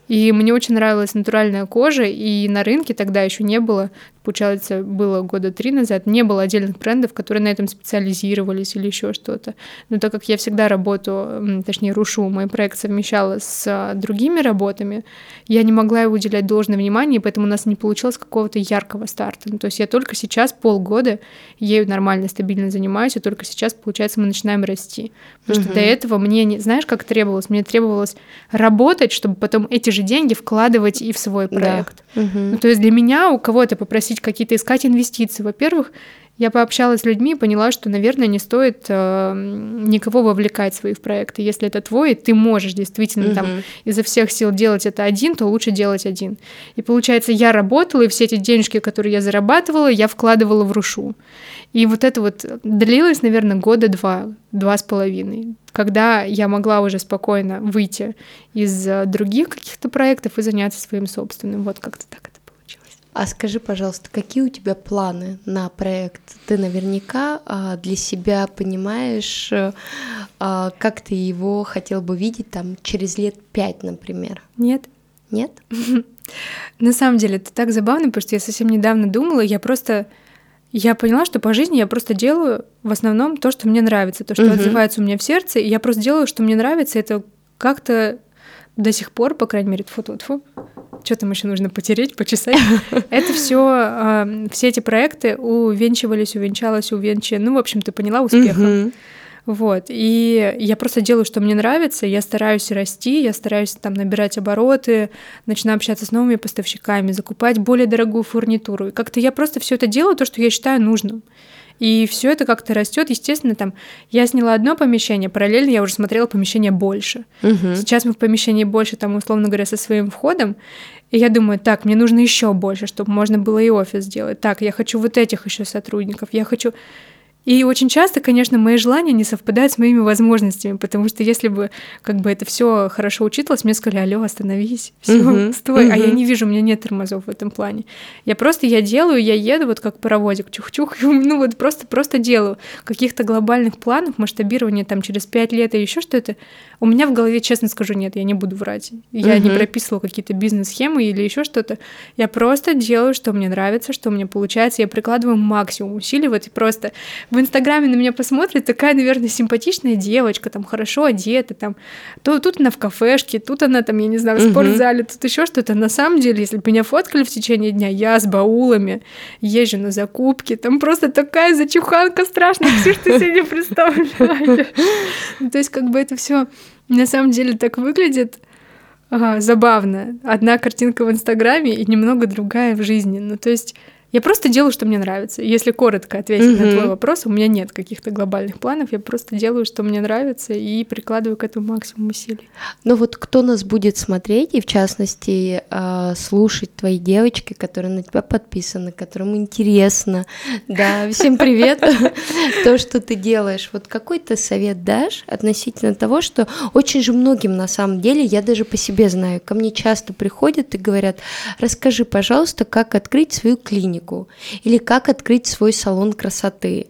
И мне очень нравилась натуральная кожа, и на рынке тогда еще не было получается, было года три назад, не было отдельных брендов, которые на этом специализировались или еще что-то. Но так как я всегда работу, точнее, рушу, мой проект совмещала с а, другими работами, я не могла его уделять должное внимание, поэтому у нас не получилось какого-то яркого старта. Ну, то есть я только сейчас полгода ею нормально, стабильно занимаюсь, и только сейчас, получается, мы начинаем расти. Потому угу. что до этого мне, не, знаешь, как требовалось? Мне требовалось работать, чтобы потом эти же деньги вкладывать и в свой проект. Да. Угу. Ну, то есть для меня у кого-то попросить просить какие-то, искать инвестиции. Во-первых, я пообщалась с людьми и поняла, что, наверное, не стоит э, никого вовлекать в свои проекты. Если это твой, и ты можешь действительно угу. там изо всех сил делать это один, то лучше делать один. И получается, я работала, и все эти денежки, которые я зарабатывала, я вкладывала в рушу. И вот это вот длилось, наверное, года два, два с половиной, когда я могла уже спокойно выйти из э, других каких-то проектов и заняться своим собственным. Вот как-то так. А скажи, пожалуйста, какие у тебя планы на проект? Ты наверняка а, для себя понимаешь, а, как ты его хотел бы видеть там через лет пять, например? Нет. Нет? *laughs* На самом деле, это так забавно, потому что я совсем недавно думала, я просто я поняла, что по жизни я просто делаю в основном то, что мне нравится, то, что угу. отзывается у меня в сердце, и я просто делаю, что мне нравится, это как-то до сих пор, по крайней мере, -тьфу, что там еще нужно потереть, почесать. *laughs* Это все, а, все эти проекты увенчивались, увенчалось, увенчи, ну, в общем, ты поняла, успехом. Вот. И я просто делаю, что мне нравится, я стараюсь расти, я стараюсь там набирать обороты, начинаю общаться с новыми поставщиками, закупать более дорогую фурнитуру. И как-то я просто все это делаю, то, что я считаю нужным. И все это как-то растет. Естественно, там я сняла одно помещение, параллельно я уже смотрела помещение больше. Угу. Сейчас мы в помещении больше, там, условно говоря, со своим входом. И я думаю, так, мне нужно еще больше, чтобы можно было и офис сделать. Так, я хочу вот этих еще сотрудников, я хочу и очень часто, конечно, мои желания не совпадают с моими возможностями, потому что если бы как бы это все хорошо учитывалось, мне сказали, алло, остановись, *laughs* все, uh-huh, стой, uh-huh. а я не вижу, у меня нет тормозов в этом плане. Я просто, я делаю, я еду вот как паровозик, чух-чух, *laughs* ну вот просто, просто делаю. Каких-то глобальных планов, масштабирования там через пять лет и еще что-то, у меня в голове, честно скажу, нет, я не буду врать. Я uh-huh. не прописывала какие-то бизнес-схемы или еще что-то. Я просто делаю, что мне нравится, что у меня получается, я прикладываю максимум усилий, вот и просто в Инстаграме на меня посмотрит, такая, наверное, симпатичная девочка, там хорошо одета, там, то тут она в кафешке, тут она там, я не знаю, в спортзале, тут еще что-то. На самом деле, если бы меня фоткали в течение дня, я с баулами езжу на закупки, там просто такая зачуханка страшная, все, что ты себе не представляешь. То есть, как бы это все на самом деле так выглядит, ага, забавно. Одна картинка в Инстаграме и немного другая в жизни. Ну, то есть я просто делаю, что мне нравится. Если коротко ответить mm-hmm. на твой вопрос, у меня нет каких-то глобальных планов, я просто делаю, что мне нравится, и прикладываю к этому максимум усилий. Ну вот кто нас будет смотреть, и в частности а, слушать твои девочки, которые на тебя подписаны, которым интересно, да, всем привет, то, что ты делаешь. Вот какой ты совет дашь относительно того, что очень же многим на самом деле, я даже по себе знаю, ко мне часто приходят и говорят, расскажи, пожалуйста, как открыть свою клинику клинику или как открыть свой салон красоты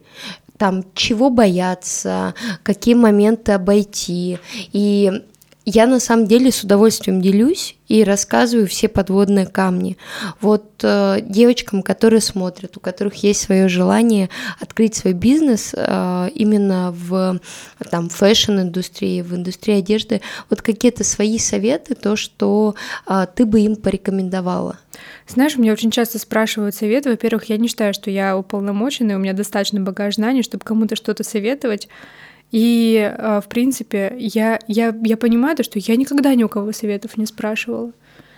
там чего бояться, какие моменты обойти. И я на самом деле с удовольствием делюсь и рассказываю все подводные камни. Вот э, девочкам, которые смотрят, у которых есть свое желание открыть свой бизнес э, именно в там фэшн-индустрии, в индустрии одежды, вот какие-то свои советы, то, что э, ты бы им порекомендовала. Знаешь, меня очень часто спрашивают советы. Во-первых, я не считаю, что я уполномоченная, у меня достаточно багаж знаний, чтобы кому-то что-то советовать. И, э, в принципе, я, я, я понимаю, то, что я никогда ни у кого советов не спрашивала.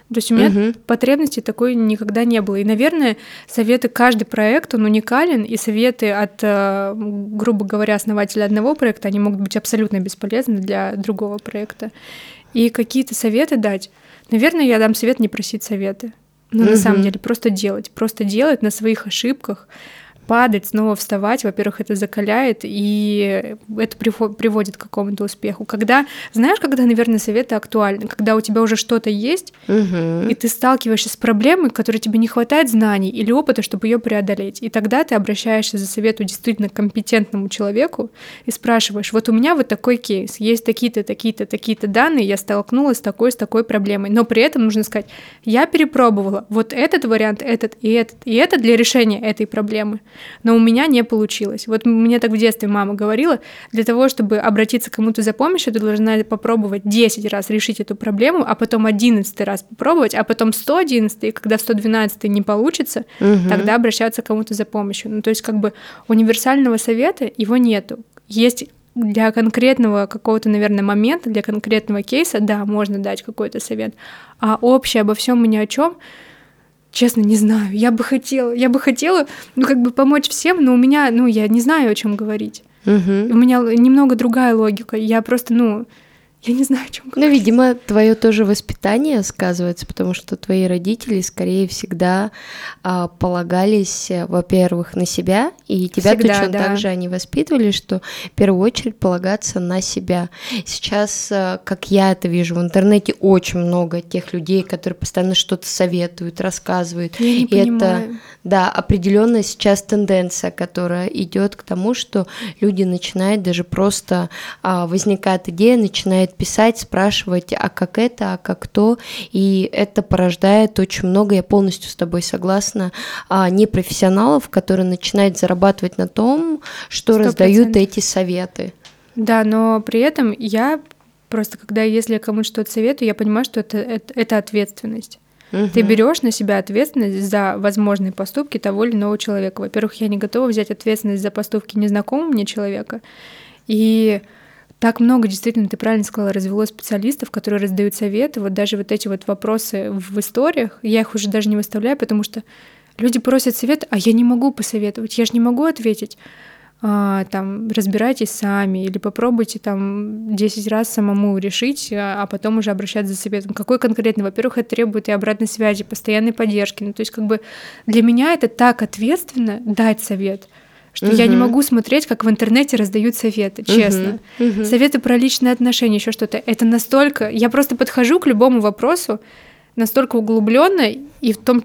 То есть у меня угу. потребности такой никогда не было. И, наверное, советы, каждый проект, он уникален, и советы от, э, грубо говоря, основателя одного проекта, они могут быть абсолютно бесполезны для другого проекта. И какие-то советы дать. Наверное, я дам совет не просить советы. Но угу. на самом деле просто делать. Просто делать на своих ошибках, падать, снова вставать, во-первых, это закаляет, и это приводит к какому-то успеху. Когда, знаешь, когда, наверное, советы актуальны, когда у тебя уже что-то есть, угу. и ты сталкиваешься с проблемой, которой тебе не хватает знаний или опыта, чтобы ее преодолеть. И тогда ты обращаешься за советом действительно компетентному человеку и спрашиваешь, вот у меня вот такой кейс, есть такие-то, такие-то, такие-то данные, я столкнулась с такой, с такой проблемой, но при этом нужно сказать, я перепробовала вот этот вариант, этот и этот, и это для решения этой проблемы но у меня не получилось. Вот мне так в детстве мама говорила, для того, чтобы обратиться к кому-то за помощью, ты должна попробовать 10 раз решить эту проблему, а потом 11 раз попробовать, а потом 111, и когда в 112 не получится, угу. тогда обращаться к кому-то за помощью. Ну, то есть как бы универсального совета его нету. Есть для конкретного какого-то, наверное, момента, для конкретного кейса, да, можно дать какой-то совет, а общее обо всем и ни о чем Честно, не знаю. Я бы хотела, я бы хотела, ну, как бы помочь всем, но у меня, ну, я не знаю, о чем говорить. Угу. У меня немного другая логика. Я просто, ну, я не знаю, о чем Ну, видимо, твое тоже воспитание сказывается, потому что твои родители, скорее всегда а, полагались, э, во-первых, на себя, и тебя всегда, точно да. так же они воспитывали, что в первую очередь полагаться на себя. Сейчас, э, как я это вижу, в интернете очень много тех людей, которые постоянно что-то советуют, рассказывают. Я не и понимаю. это, да, определенная сейчас тенденция, которая идет к тому, что люди начинают даже просто а, возникает идея, начинают писать, спрашивать, а как это, а как то, и это порождает очень много, я полностью с тобой согласна, а, непрофессионалов, которые начинают зарабатывать на том, что 100%. раздают эти советы. Да, но при этом я просто, когда если я кому-то что-то советую, я понимаю, что это, это, это ответственность. Угу. Ты берешь на себя ответственность за возможные поступки того или иного человека. Во-первых, я не готова взять ответственность за поступки незнакомого мне человека. И так много, действительно, ты правильно сказала, развелось специалистов, которые раздают советы. Вот даже вот эти вот вопросы в историях, я их уже даже не выставляю, потому что люди просят совет, а я не могу посоветовать, я же не могу ответить. А, там, разбирайтесь сами или попробуйте там 10 раз самому решить, а, а потом уже обращаться за советом. Какой конкретно? Во-первых, это требует и обратной связи, постоянной поддержки. Ну, то есть как бы для меня это так ответственно дать совет — что угу. я не могу смотреть, как в интернете раздают советы, честно. Угу. Угу. Советы про личные отношения, еще что-то. Это настолько. Я просто подхожу к любому вопросу настолько углубленно и в том,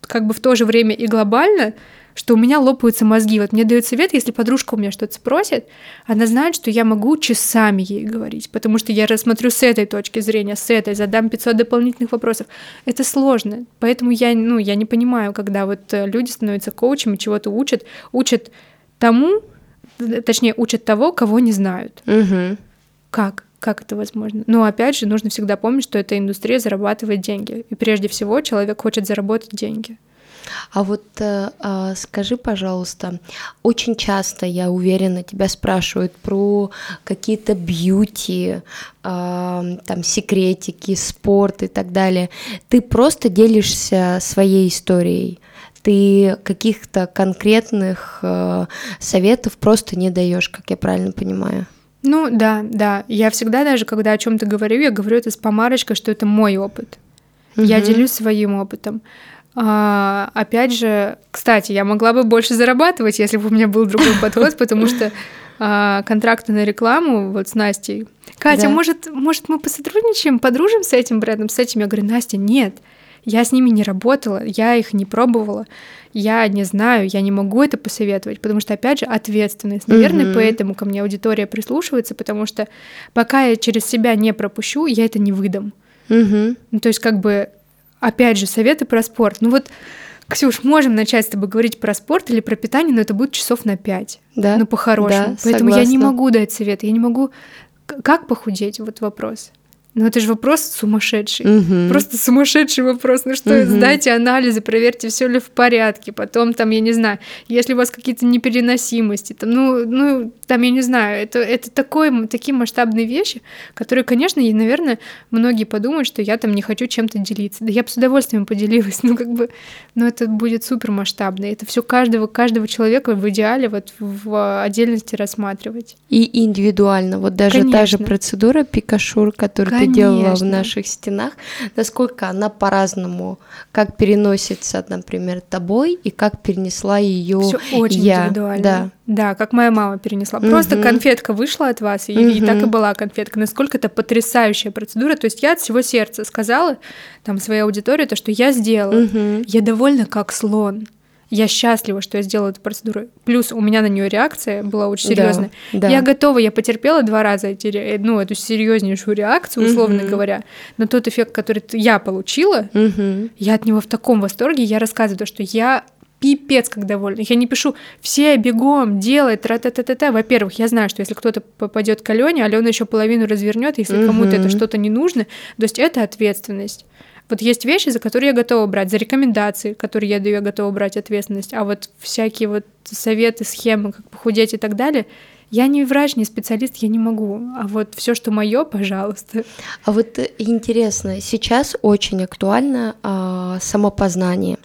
как бы в то же время и глобально, что у меня лопаются мозги. Вот мне дают совет, если подружка у меня что-то спросит, она знает, что я могу часами ей говорить, потому что я рассмотрю с этой точки зрения, с этой, задам 500 дополнительных вопросов. Это сложно, поэтому я, ну, я не понимаю, когда вот э, люди становятся коучами, чего-то учат, учат тому, точнее, учат того, кого не знают. Угу. Как? Как это возможно? Но опять же, нужно всегда помнить, что эта индустрия зарабатывает деньги. И прежде всего человек хочет заработать деньги. А вот э, э, скажи, пожалуйста, очень часто, я уверена, тебя спрашивают про какие-то бьюти, э, там секретики, спорт и так далее. Ты просто делишься своей историей ты каких-то конкретных э, советов просто не даешь, как я правильно понимаю. Ну да, да. Я всегда даже, когда о чем-то говорю, я говорю это с помарочкой, что это мой опыт. Угу. Я делюсь своим опытом. А, опять же, кстати, я могла бы больше зарабатывать, если бы у меня был другой *laughs* подход, потому что а, контракты на рекламу вот с Настей. Катя, да. может, может мы посотрудничаем, подружим с этим брендом, с этим? Я говорю, Настя, нет. Я с ними не работала, я их не пробовала, я не знаю, я не могу это посоветовать, потому что, опять же, ответственность. Наверное, mm-hmm. поэтому ко мне аудитория прислушивается, потому что пока я через себя не пропущу, я это не выдам. Mm-hmm. Ну, то есть, как бы, опять же, советы про спорт. Ну вот, Ксюш, можем начать с тобой говорить про спорт или про питание, но это будет часов на пять. Да. Ну, по-хорошему. Да, Поэтому согласна. я не могу дать совет, я не могу... Как похудеть? Вот вопрос. Ну, это же вопрос сумасшедший. Угу. Просто сумасшедший вопрос. Ну что, угу. сдайте анализы, проверьте, все ли в порядке. Потом там, я не знаю, если у вас какие-то непереносимости, там, ну, ну, там, я не знаю, это, это такой, такие масштабные вещи, которые, конечно, и, наверное, многие подумают, что я там не хочу чем-то делиться. Да я бы с удовольствием поделилась, *laughs* ну, как бы, но это будет супер масштабно. Это все каждого, каждого человека в идеале вот в отдельности рассматривать. И индивидуально. Вот даже конечно. та же процедура пикашур, которую Конечно. делала в наших стенах, насколько она по-разному, как переносится, например, тобой, и как перенесла ее очень я. индивидуально. Да. Да, как моя мама перенесла. Угу. Просто конфетка вышла от вас, и, угу. и так и была конфетка. Насколько это потрясающая процедура. То есть я от всего сердца сказала там своей аудитории то, что я сделала. Угу. Я довольна как слон я счастлива, что я сделала эту процедуру. Плюс у меня на нее реакция была очень серьезная. Да, да. Я готова, я потерпела два раза эти, ну, эту серьезнейшую реакцию, условно угу. говоря, но тот эффект, который я получила, угу. я от него в таком восторге. Я рассказываю, что я пипец как довольна. Я не пишу все бегом, делай, тра та та та та Во-первых, я знаю, что если кто-то попадет к Алене, Алена еще половину развернет, если угу. кому-то это что-то не нужно. То есть это ответственность. Вот есть вещи, за которые я готова брать, за рекомендации, которые я даю, я готова брать ответственность, а вот всякие вот советы, схемы, как похудеть и так далее, я не врач, не специалист, я не могу. А вот все, что мое, *laughs* пожалуйста. А вот интересно, сейчас очень актуально а, самопознание.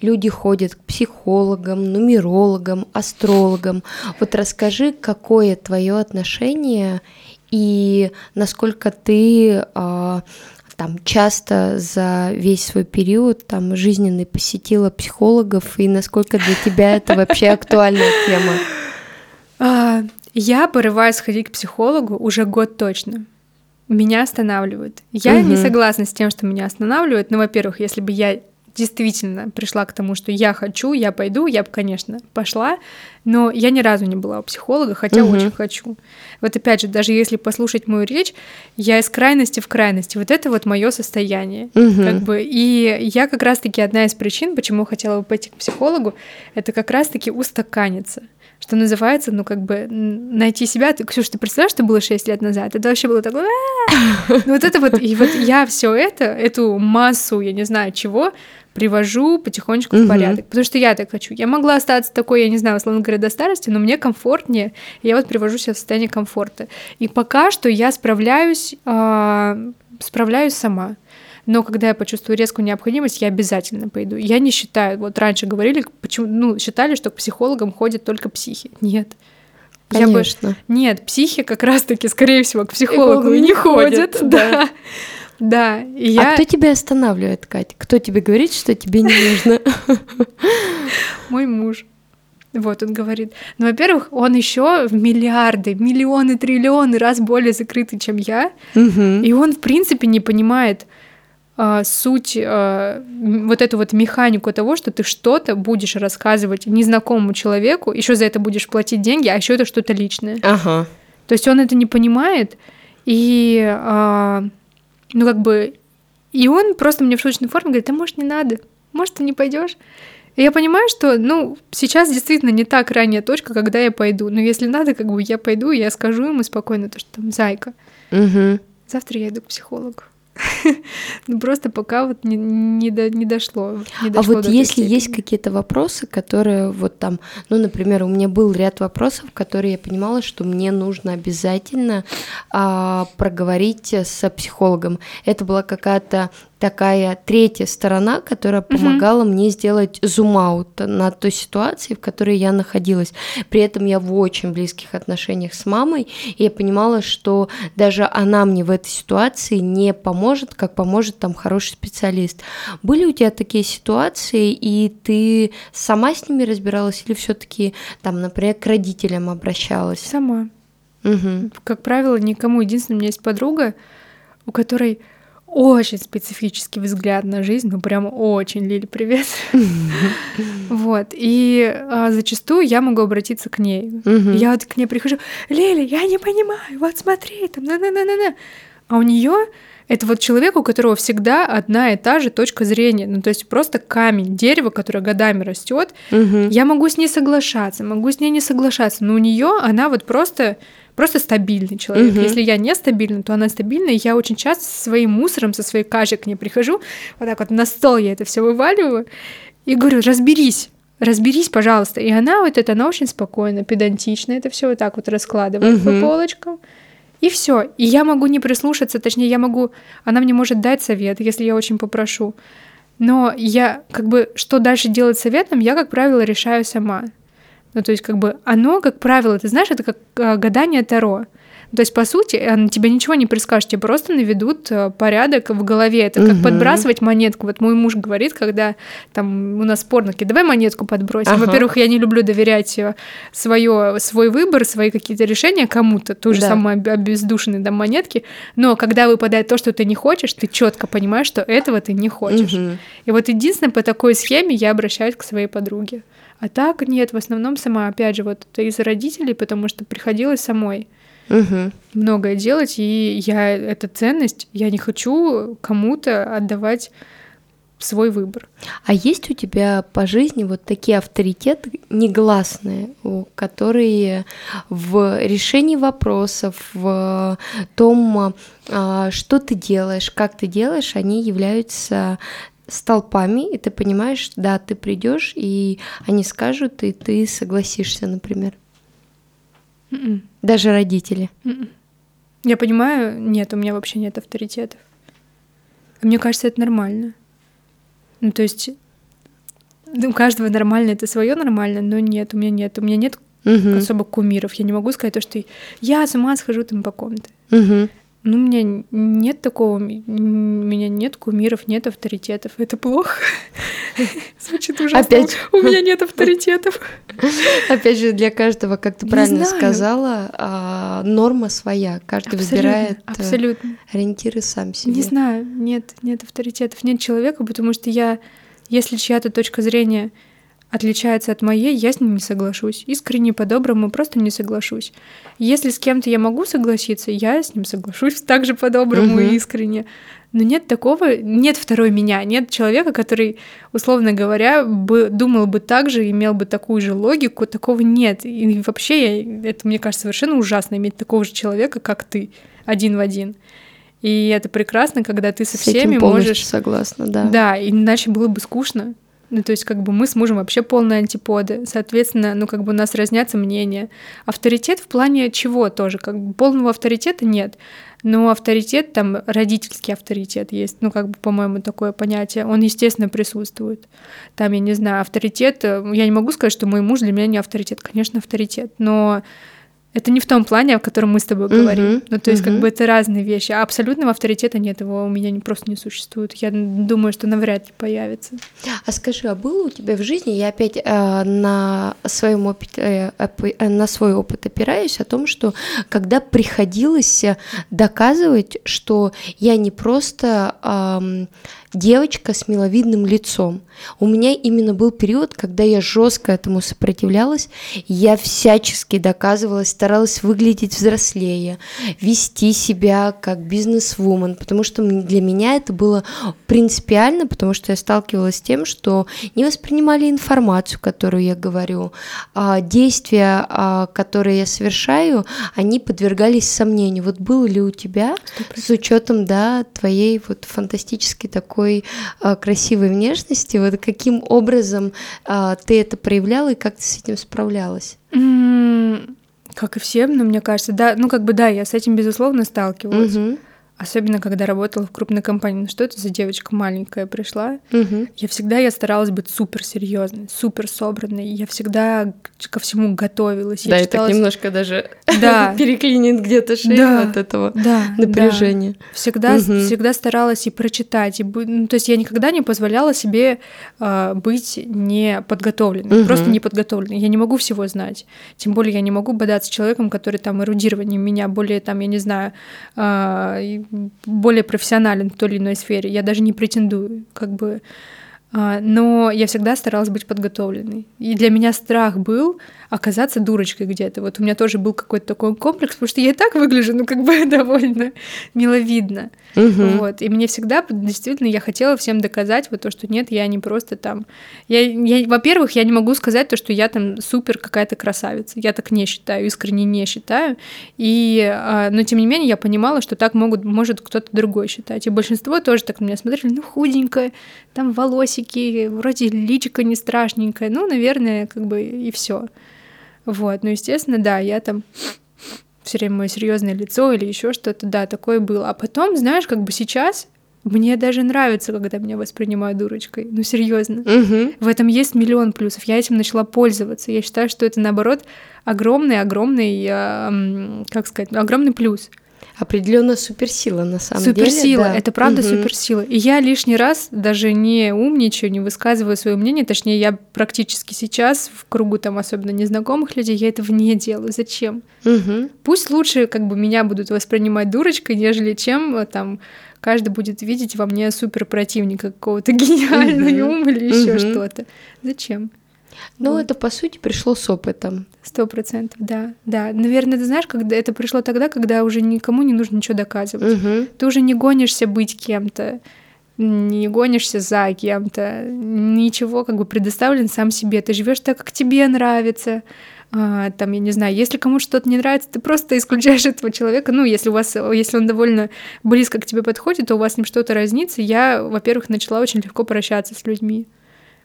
Люди ходят к психологам, нумерологам, астрологам. Вот расскажи, какое твое отношение и насколько ты а, там часто за весь свой период там жизненный посетила психологов и насколько для тебя это вообще актуальная тема? А, я порываюсь сходить к психологу уже год точно. Меня останавливают. Я угу. не согласна с тем, что меня останавливают. Но, во-первых, если бы я действительно пришла к тому, что я хочу, я пойду, я бы, конечно, пошла, но я ни разу не была у психолога, хотя угу. очень хочу. Вот опять же, даже если послушать мою речь, я из крайности в крайности. Вот это вот мое состояние, угу. как бы. И я как раз-таки одна из причин, почему хотела бы пойти к психологу, это как раз-таки устаканиться что называется, ну, как бы найти себя. Ты, Ксюша, ты представляешь, что было 6 лет назад? Это вообще было такое... Ну, вот это вот, и вот я все это, эту массу, я не знаю чего, привожу потихонечку в порядок. Потому что я так хочу. Я могла остаться такой, я не знаю, условно говоря, до старости, но мне комфортнее. Я вот привожу себя в состояние комфорта. И пока что я справляюсь, э, справляюсь сама. Но когда я почувствую резкую необходимость, я обязательно пойду. Я не считаю, вот раньше говорили, почему, ну, считали, что к психологам ходят только психи. Нет. Конечно. Я бы... Нет, психи как раз-таки, скорее всего, к психологу и не ходят. ходят да. Да, и я... А кто тебя останавливает, Катя? Кто тебе говорит, что тебе не нужно? *laughs* Мой муж. Вот, он говорит, ну, во-первых, он еще в миллиарды, миллионы, триллионы раз более закрытый, чем я, и он, в принципе, не понимает, а, суть, а, вот эту вот механику того, что ты что-то будешь рассказывать незнакомому человеку, еще за это будешь платить деньги, а еще это что-то личное. Ага. То есть он это не понимает, и а, ну как бы, и он просто мне в шуточной форме говорит, да может не надо, может ты не пойдешь. И я понимаю, что, ну, сейчас действительно не так ранняя точка, когда я пойду. Но если надо, как бы я пойду, я скажу ему спокойно, то, что там, зайка, угу. завтра я иду к психологу. Ну *laughs* просто пока вот не, не, до, не дошло. Не дошло а вот если есть какие-то вопросы, которые вот там, ну, например, у меня был ряд вопросов, которые я понимала, что мне нужно обязательно а, проговорить с психологом. Это была какая-то такая третья сторона, которая помогала mm-hmm. мне сделать зум-аут на той ситуации, в которой я находилась. При этом я в очень близких отношениях с мамой, и я понимала, что даже она мне в этой ситуации не поможет, как поможет там хороший специалист. Были у тебя такие ситуации, и ты сама с ними разбиралась, или все-таки там, например, к родителям обращалась? Сама. Угу. Как правило, никому. Единственное, у меня есть подруга, у которой очень специфический взгляд на жизнь, ну прям очень, Лили, привет. *laughs* Вот, и а, зачастую я могу обратиться к ней. Я вот к ней прихожу, Лили, я не понимаю, вот смотри, там, на-на-на-на-на. А у нее это вот человек, у которого всегда одна и та же точка зрения. Ну, то есть просто камень, дерево, которое годами растет. Я могу с ней соглашаться, могу с ней не соглашаться, но у нее она вот просто просто стабильный человек. Угу. Если я нестабильна, то она стабильная. И я очень часто со своим мусором, со своей кашей к ней прихожу, вот так вот на стол я это все вываливаю и говорю, разберись, разберись, пожалуйста. И она вот это, она очень спокойно, педантично это все вот так вот раскладывает угу. по полочкам. И все. И я могу не прислушаться, точнее, я могу, она мне может дать совет, если я очень попрошу. Но я, как бы, что дальше делать советом, я, как правило, решаю сама. Ну, то есть, как бы, оно, как правило, ты знаешь, это как э, гадание Таро. То есть, по сути, тебе ничего не предскажет, тебе просто наведут э, порядок в голове. Это как угу. подбрасывать монетку. Вот мой муж говорит, когда там у нас спор, давай монетку подбросим. Ага. Во-первых, я не люблю доверять э, свое, свой выбор, свои какие-то решения кому-то, ту же да. самую обездушенные да, монетки. Но когда выпадает то, что ты не хочешь, ты четко понимаешь, что этого ты не хочешь. Угу. И вот единственное, по такой схеме я обращаюсь к своей подруге. А так нет, в основном сама, опять же, вот из родителей, потому что приходилось самой угу. многое делать, и я эта ценность, я не хочу кому-то отдавать свой выбор. А есть у тебя по жизни вот такие авторитеты негласные, которые в решении вопросов, в том, а, что ты делаешь, как ты делаешь, они являются столпами, и ты понимаешь, да, ты придешь, и они скажут, и ты согласишься, например. Mm-mm. М-м. Даже родители. Mm-mm. М-м. Я понимаю, нет, у меня вообще нет авторитетов. Мне кажется, это нормально. Ну, то есть у каждого нормально, это свое нормально, но нет, у меня нет. У меня нет особо кумиров. Я не могу сказать то, что я с ума схожу там по uh ну, у меня нет такого, у меня нет кумиров, нет авторитетов. Это плохо. *laughs* Звучит ужасно. Опять... У меня нет авторитетов. Опять же, для каждого, как ты правильно сказала, а, норма своя. Каждый выбирает э, абсолютно. ориентиры сам себе. Не знаю, нет, нет авторитетов, нет человека, потому что я, если чья-то точка зрения отличается от моей, я с ним не соглашусь. Искренне, по-доброму, просто не соглашусь. Если с кем-то я могу согласиться, я с ним соглашусь *laughs* также по-доброму угу. и искренне. Но нет такого, нет второй меня, нет человека, который, условно говоря, бы думал бы так же, имел бы такую же логику, такого нет. И вообще, я, это, мне кажется, совершенно ужасно иметь такого же человека, как ты, один в один. И это прекрасно, когда ты со С всеми можешь... согласна, да. Да, иначе было бы скучно. Ну, то есть, как бы мы с мужем вообще полные антиподы. Соответственно, ну, как бы у нас разнятся мнения. Авторитет в плане чего тоже? Как бы полного авторитета нет. Но авторитет, там, родительский авторитет есть. Ну, как бы, по-моему, такое понятие. Он, естественно, присутствует. Там, я не знаю, авторитет... э, Я не могу сказать, что мой муж для меня не авторитет. Конечно, авторитет. Но это не в том плане, о котором мы с тобой говорим. Ну, то есть, как мгм. бы это разные вещи. А абсолютного авторитета нет, его у меня не, просто не существует. Я думаю, что навряд ли появится. А скажи, а было у тебя в жизни, я опять э, на своем опыте, э, э, на свой опыт опираюсь о том, что когда приходилось э, доказывать, что я не просто ам, девочка с миловидным лицом, у меня именно был период, когда я жестко этому сопротивлялась, я всячески доказывалась, старалась выглядеть взрослее, вести себя как бизнес-вумен, потому что для меня это было принципиально, потому что я сталкивалась с тем, что не воспринимали информацию, которую я говорю, а действия, а, которые я совершаю, они подвергались сомнению. Вот было ли у тебя с учетом, да, твоей вот фантастической такой а, красивой внешности, вот каким образом а, ты это проявляла и как ты с этим справлялась? М, Как и всем, но мне кажется, да, ну как бы да, я с этим безусловно сталкивалась. Мгм, Особенно, когда работала в крупной компании. Ну что это за девочка маленькая пришла? мгм. Я всегда я старалась быть супер серьезной, супер собранной. Я всегда ко всему готовилась. Я Да, и читала так с- немножко даже *laughs* Да. *laughs* переклинит где-то шею Да. от этого да, напряжения. да. Всегда, Мгм. всегда старалась и прочитать. И, ну, то есть я никогда не позволяла себе а, быть неподготовленной. Мгм. Просто неподготовленной. Я не могу всего знать. Тем более я не могу бодаться с человеком, который там эрудированием меня, более там, я не знаю, и более профессионален в той или иной сфере. Я даже не претендую, как бы. А, Но я всегда старалась быть подготовленной. И для меня страх был оказаться дурочкой где-то. Вот у меня тоже был какой-то такой комплекс, потому что я и так выгляжу, ну, как бы *laughs* довольно миловидно. Мгм. Вот. И мне всегда действительно я хотела всем доказать вот то, что нет, я не просто там. Я, я, во-первых, я не могу сказать то, что я там супер какая-то красавица. Я так не считаю, искренне не считаю. И, а, но тем не менее я понимала, что так могут, может кто-то другой считать. И большинство тоже так на меня смотрели, ну худенькая, там волосики, вроде личико не страшненькое. Ну, наверное, как бы и все. Вот. Ну, естественно, да, я там все время мое серьезное лицо или еще что-то, да, такое было. А потом, знаешь, как бы сейчас мне даже нравится, когда меня воспринимают дурочкой. Ну, серьезно. Мгм. В этом есть миллион плюсов. Я этим начала пользоваться. Я считаю, что это наоборот огромный-огромный, а, м, как сказать, ну, огромный плюс. Определенно суперсила на самом деле. суперсила, да. это правда Мгм. суперсила. И я лишний раз даже не умничаю, не высказываю свое мнение. Точнее, я практически сейчас в кругу там особенно незнакомых людей я этого не делаю. Зачем? Мгм. Пусть лучше как бы меня будут воспринимать дурочкой, нежели чем э, там каждый будет видеть во мне супер противника какого-то *laughs* гениального Мгм. ум или еще что-то. Зачем? Ну, Вот. это по сути пришло с опытом. Сто процентов, да, да. Наверное, ты знаешь, когда это пришло тогда, когда уже никому не нужно ничего доказывать. Мгм. Ты уже не гонишься быть кем-то, не гонишься за кем-то, ничего как бы предоставлен сам себе. Ты живешь так, как тебе нравится. А, там, я не знаю, если кому что-то не нравится, ты просто исключаешь этого человека. Ну, если у вас, если он довольно близко к тебе подходит, то у вас с ним что-то разнится. Я, во-первых, начала очень легко прощаться с людьми,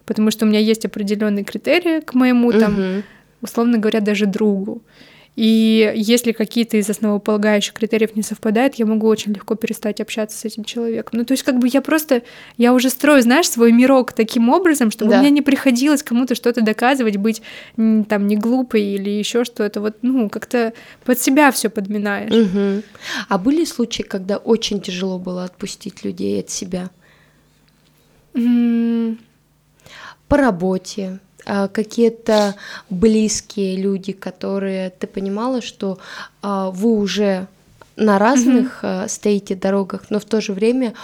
потому что у меня есть определенные критерии к моему там условно говоря, даже другу. И если какие-то из основополагающих критериев не совпадают, я могу очень легко перестать общаться с этим человеком. Ну, то есть, как бы я просто, я уже строю, знаешь, свой мирок таким образом, чтобы Да. мне не приходилось кому-то что-то доказывать, быть там не глупой или еще что-то. Вот, ну, как-то под себя все подминаешь. Мгм. А были случаи, когда очень тяжело было отпустить людей от себя? М, По работе, а, какие-то близкие люди, которые ты понимала, что а, вы уже на разных а, стоите дорогах, но в то же время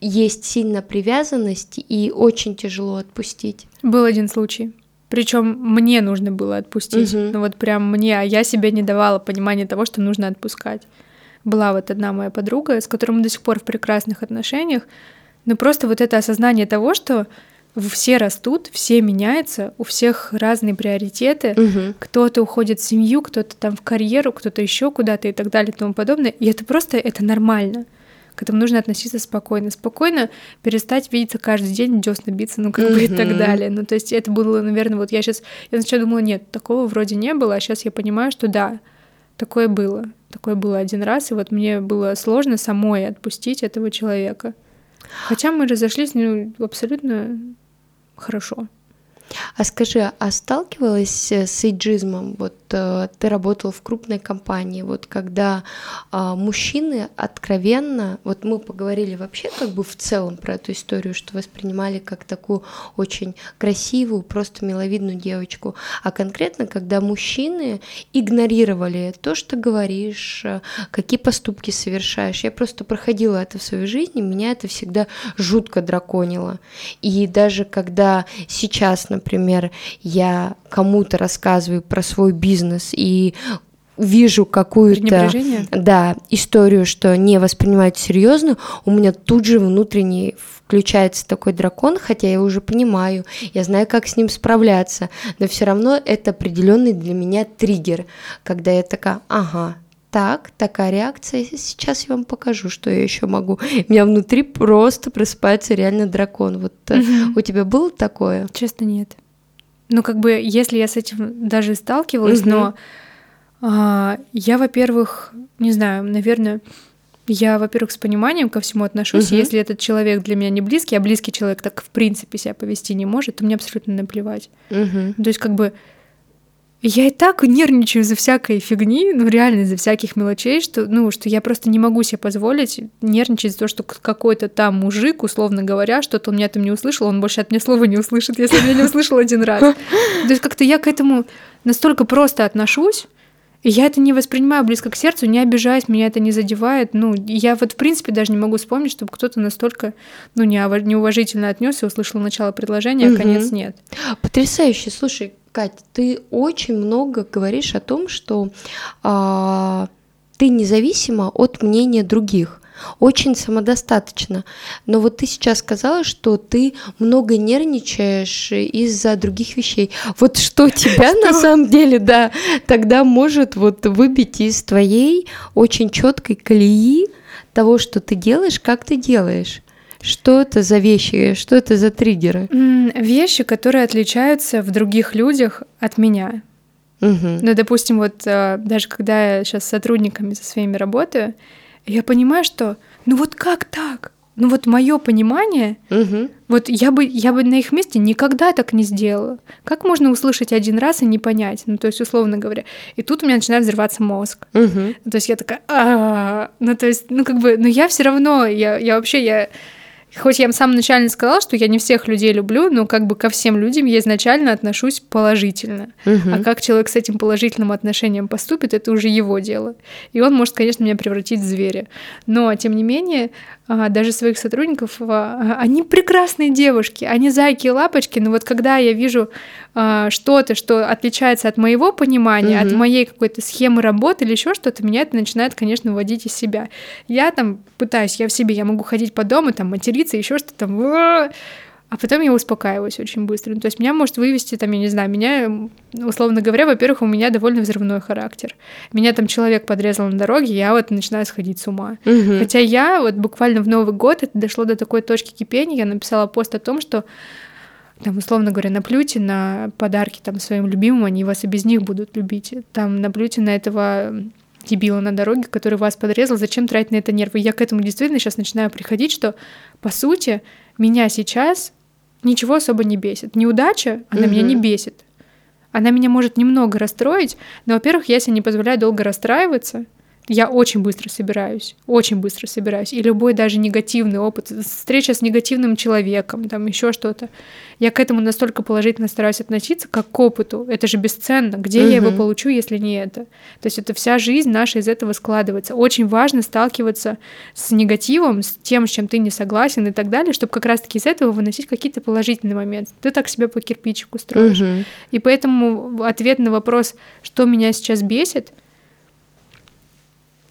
есть сильная привязанность и очень тяжело отпустить. Был один случай. Причем мне нужно было отпустить. Мгм. Ну вот прям мне, а я себе не давала понимания того, что нужно отпускать. Была вот одна моя подруга, с которой мы до сих пор в прекрасных отношениях, но просто вот это осознание того, что все растут, все меняются, у всех разные приоритеты, Мгм. кто-то уходит в семью, кто-то там в карьеру, кто-то еще куда-то и так далее и тому подобное. И это просто, это нормально. к этому нужно относиться спокойно. Спокойно перестать видеться каждый день, десна биться, ну, как бы и так далее. Ну, то есть это было, наверное, вот я сейчас, я сначала думала, нет, такого вроде не было, а сейчас я понимаю, что да, такое было. Такое было один раз, и вот мне было сложно самой отпустить этого человека. Хотя мы разошлись ну, абсолютно хорошо. А скажи, а сталкивалась с эйджизмом? Вот э, ты работала в крупной компании, вот когда э, мужчины откровенно, вот мы поговорили вообще как бы в целом про эту историю, что воспринимали как такую очень красивую, просто миловидную девочку, а конкретно, когда мужчины игнорировали то, что говоришь, э, какие поступки совершаешь. Я просто проходила это в своей жизни, меня это всегда жутко драконило. И даже когда сейчас, например, я кому-то рассказываю про свой бизнес и вижу какую-то да, историю, что не воспринимают серьезно, у меня тут же внутренний включается такой дракон, хотя я уже понимаю, я знаю, как с ним справляться, но все равно это определенный для меня триггер, когда я такая, ага, так, такая реакция, сейчас я вам покажу, что я еще могу. У меня внутри просто просыпается реально дракон. Вот угу. у тебя было такое? Честно, нет. Ну, как бы, если я с этим даже сталкивалась, но а, я, во-первых, не знаю, наверное, я, во-первых, с пониманием ко всему отношусь. Если этот человек для меня не близкий, а близкий человек так в принципе себя повести не может, то мне абсолютно наплевать. То есть, как бы я и так нервничаю за всякой фигни, ну реально за всяких мелочей, что, ну, что я просто не могу себе позволить нервничать за то, что какой-то там мужик, условно говоря, что-то он меня там не услышал, он больше от меня слова не услышит, если меня не услышал один раз. То есть как-то я к этому настолько просто отношусь, и я это не воспринимаю близко к сердцу, не обижаюсь, меня это не задевает. Ну, я вот в принципе даже не могу вспомнить, чтобы кто-то настолько ну, неуважительно отнесся и услышал начало предложения, а конец нет. Потрясающе. Слушай, Кать, ты очень много говоришь о том, что а, ты независима от мнения других очень самодостаточно. Но вот ты сейчас сказала, что ты много нервничаешь из-за других вещей. Вот что тебя на самом деле, да, тогда может вот выбить из твоей очень четкой колеи того, что ты делаешь, как ты делаешь. Что это за вещи, что это за триггеры? Вещи, которые отличаются в других людях от меня. Угу. Ну, допустим, вот э, даже когда я сейчас с сотрудниками со своими работаю, я понимаю, что ну вот как так? Ну вот мое понимание, угу. вот я бы, я бы на их месте никогда так не сделала. Как можно услышать один раз и не понять? Ну то есть условно говоря. И тут у меня начинает взрываться мозг. Угу. То есть я такая, а, ну то есть, ну как бы, но я все равно, я, я вообще, я Хоть я в самом начале сказала, что я не всех людей люблю, но как бы ко всем людям я изначально отношусь положительно. Угу. А как человек с этим положительным отношением поступит, это уже его дело. И он может, конечно, меня превратить в зверя. Но, тем не менее, даже своих сотрудников, а, они прекрасные девушки, они зайки и лапочки, но вот когда я вижу а, что-то, что отличается от моего понимания, угу. от моей какой-то схемы работы или еще что-то, меня это начинает, конечно, вводить из себя. Я там пытаюсь, я в себе, я могу ходить по дому, там материться, еще что-то там, а потом я успокаиваюсь очень быстро. Ну, то есть меня может вывести, там, я не знаю, меня, условно говоря, во-первых, у меня довольно взрывной характер. Меня там человек подрезал на дороге, я вот начинаю сходить с ума. Угу. Хотя я вот буквально в Новый год это дошло до такой точки кипения, я написала пост о том, что там, условно говоря, наплюйте на подарки там своим любимым, они вас и без них будут любить. Там наплюйте на этого дебила на дороге, который вас подрезал, зачем тратить на это нервы? Я к этому действительно сейчас начинаю приходить, что, по сути, меня сейчас ничего особо не бесит. Неудача, она угу. меня не бесит. Она меня может немного расстроить, но, во-первых, я себе не позволяю долго расстраиваться, я очень быстро собираюсь, очень быстро собираюсь. И любой даже негативный опыт, встреча с негативным человеком, там еще что-то, я к этому настолько положительно стараюсь относиться, как к опыту. Это же бесценно. Где угу. я его получу, если не это? То есть это вся жизнь наша из этого складывается. Очень важно сталкиваться с негативом, с тем, с чем ты не согласен и так далее, чтобы как раз-таки из этого выносить какие-то положительные моменты. Ты так себя по кирпичику строишь. Угу. И поэтому ответ на вопрос, что меня сейчас бесит.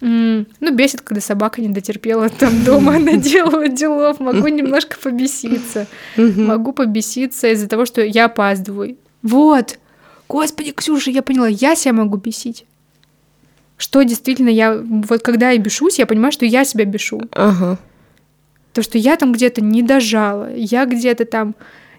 Ну, бесит, когда собака не дотерпела *laughs* там дома, она делала делов. Могу немножко побеситься. Могу побеситься из-за того, что я опаздываю. Вот! Господи, Ксюша, я поняла, я себя могу бесить. что действительно я... Вот когда я бешусь, я понимаю, что я себя бешу. Ага. То, что я там где-то не дожала, я где-то там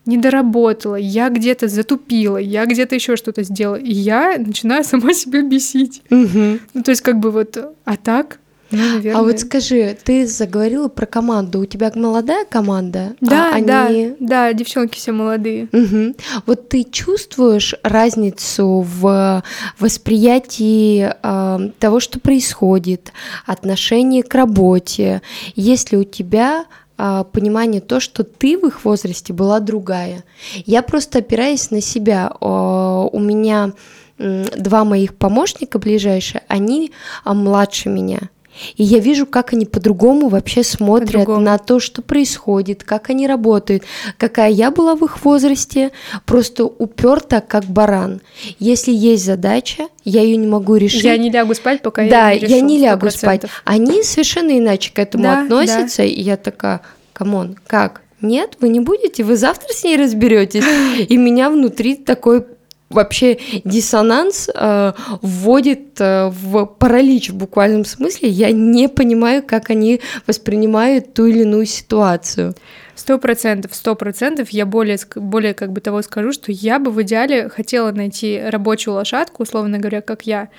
не доработала, я где-то затупила, я где-то еще что-то сделала, и я начинаю *laughs* сама себя бесить. Угу. Ну, то есть, как бы вот, а так, ну, наверное. А вот скажи, ты заговорила про команду. У тебя молодая команда? Да, а да, они... да, девчонки все молодые. Угу. Вот ты чувствуешь разницу в восприятии э, того, что происходит, отношении к работе? Есть ли у тебя а, понимание то, что ты в их возрасте была другая. Я просто опираясь на себя, у меня два моих помощника ближайшие, они а, младше меня. И я вижу, как они по-другому вообще смотрят по на то, что происходит, как они работают, какая я была в их возрасте, просто уперта как баран. Если есть задача, я ее не могу решить. Я не лягу спать, пока да, я не решу. я не лягу спать. Они совершенно иначе к этому да, относятся, да. и я такая, come on, как? Нет, вы не будете, вы завтра с ней разберетесь. *laughs* И меня внутри такой вообще диссонанс э, вводит э, в паралич в буквальном смысле. Я не понимаю, как они воспринимают ту или иную ситуацию. Сто процентов, сто процентов. Я более, более как бы того скажу, что я бы в идеале хотела найти рабочую лошадку, условно говоря, как я.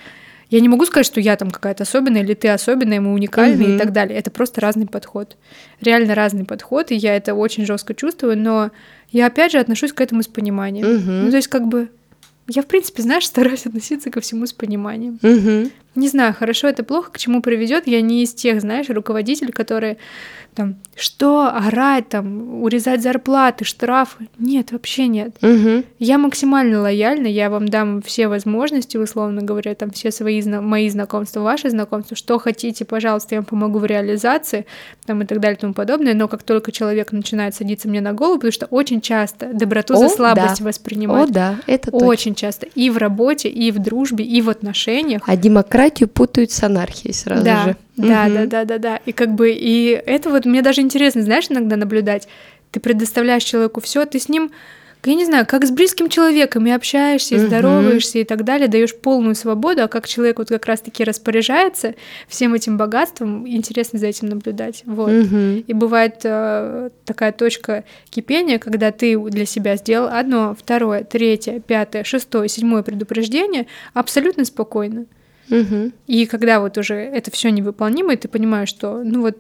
Я не могу сказать, что я там какая-то особенная, или ты особенная, мы уникальные угу. и так далее. Это просто разный подход. Реально разный подход, и я это очень жестко чувствую, но я опять же отношусь к этому с пониманием. Угу. Ну, то есть, как бы я, в принципе, знаешь, стараюсь относиться ко всему с пониманием. Угу. Не знаю, хорошо это плохо, к чему приведет. Я не из тех, знаешь, руководителей, которые там, что, орать, там, урезать зарплаты, штрафы. Нет, вообще нет. Угу. Я максимально лояльна, я вам дам все возможности, условно говоря, там, все свои, мои знакомства, ваши знакомства, что хотите, пожалуйста, я вам помогу в реализации, там, и так далее, и тому подобное, но как только человек начинает садиться мне на голову, потому что очень часто доброту О, за слабость да. воспринимают. О, да, это Очень точно. часто. И в работе, и в дружбе, и в отношениях. А демократию путают с анархией сразу да. же. Да, угу. да, да, да, да. И как бы, и это вот мне даже интересно, знаешь, иногда наблюдать. Ты предоставляешь человеку все, ты с ним, я не знаю, как с близким человеком и общаешься, и угу. здороваешься и так далее, даешь полную свободу, а как человек вот как раз-таки распоряжается всем этим богатством, интересно за этим наблюдать. Вот. Угу. И бывает э, такая точка кипения, когда ты для себя сделал одно, второе, третье, пятое, шестое, седьмое предупреждение абсолютно спокойно. Угу. И когда вот уже это все невыполнимо, и ты понимаешь, что ну вот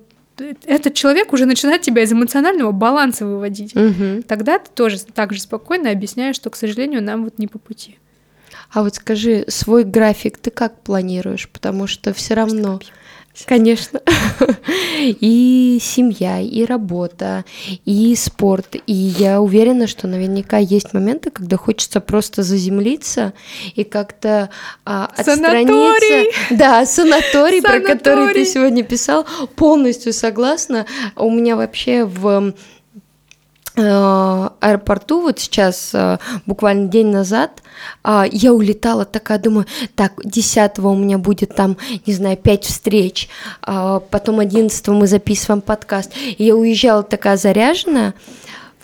этот человек уже начинает тебя из эмоционального баланса выводить. Угу. Тогда ты тоже так же спокойно объясняешь, что, к сожалению, нам вот не по пути. А вот скажи, свой график ты как планируешь? Потому что все равно... Что Конечно. *laughs* И семья, и работа, и спорт. И я уверена, что наверняка есть моменты, когда хочется просто заземлиться и как-то а, отстраниться. Санаторий! Да, санаторий, санаторий, про который ты сегодня писал, полностью согласна. У меня вообще в аэропорту, вот сейчас, э, буквально день назад, а, я улетала такая, думаю, так, 10 у меня будет там, не знаю, 5 встреч, а, потом 11 мы записываем подкаст, и я уезжала такая заряженная,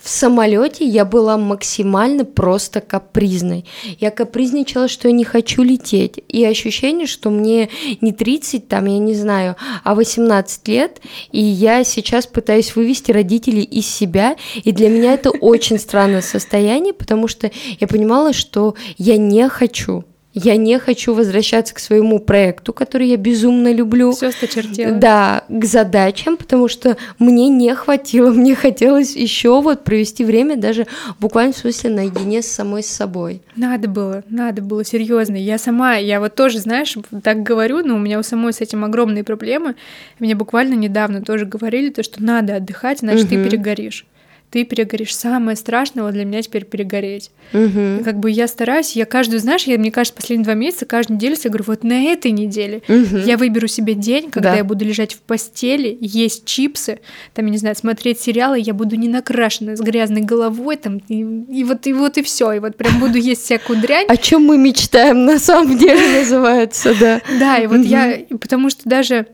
в самолете я была максимально просто капризной. Я капризничала, что я не хочу лететь. И ощущение, что мне не 30, там, я не знаю, а 18 лет, и я сейчас пытаюсь вывести родителей из себя. И для меня это очень странное состояние, потому что я понимала, что я не хочу я не хочу возвращаться к своему проекту, который я безумно люблю. Все сточертело. Да, к задачам, потому что мне не хватило, *laughs* мне хотелось еще вот провести время даже буквально в смысле наедине с самой собой. Надо было, надо было, серьезно. Я сама, я вот тоже, знаешь, так говорю, но у меня у самой с этим огромные проблемы. Мне буквально недавно тоже говорили то, что надо отдыхать, иначе угу. ты перегоришь ты перегоришь. Самое страшное для меня теперь перегореть. Угу. Как бы я стараюсь, я каждую, знаешь, я, мне кажется, последние два месяца, каждую неделю я говорю, вот на этой неделе угу. я выберу себе день, когда да. я буду лежать в постели, есть чипсы, там, я не знаю, смотреть сериалы, я буду не накрашена, с грязной головой, там, и, и вот и вот и все, и вот прям буду есть всякую дрянь. О чем мы мечтаем на самом деле *laughs* называется, да. Да, и вот я, потому что даже,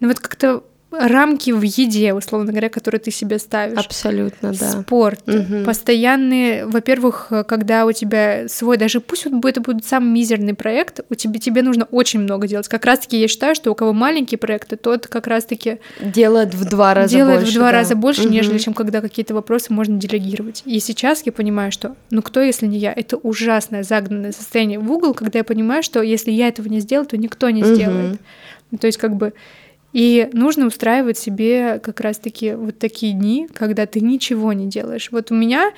ну вот как-то рамки в еде, условно говоря, которые ты себе ставишь. Абсолютно, да. Спорт, угу. постоянные, во-первых, когда у тебя свой, даже пусть вот это будет самый мизерный проект, у тебя тебе нужно очень много делать. Как раз-таки я считаю, что у кого маленькие проекты, тот как раз-таки делает в два раза делает больше. в два да. раза больше, угу. нежели чем когда какие-то вопросы можно делегировать. И сейчас я понимаю, что, ну кто, если не я, это ужасное загнанное состояние в угол, когда я понимаю, что если я этого не сделаю, то никто не угу. сделает. То есть как бы и нужно устраивать себе как раз-таки вот такие дни, когда ты ничего не делаешь. Вот у меня,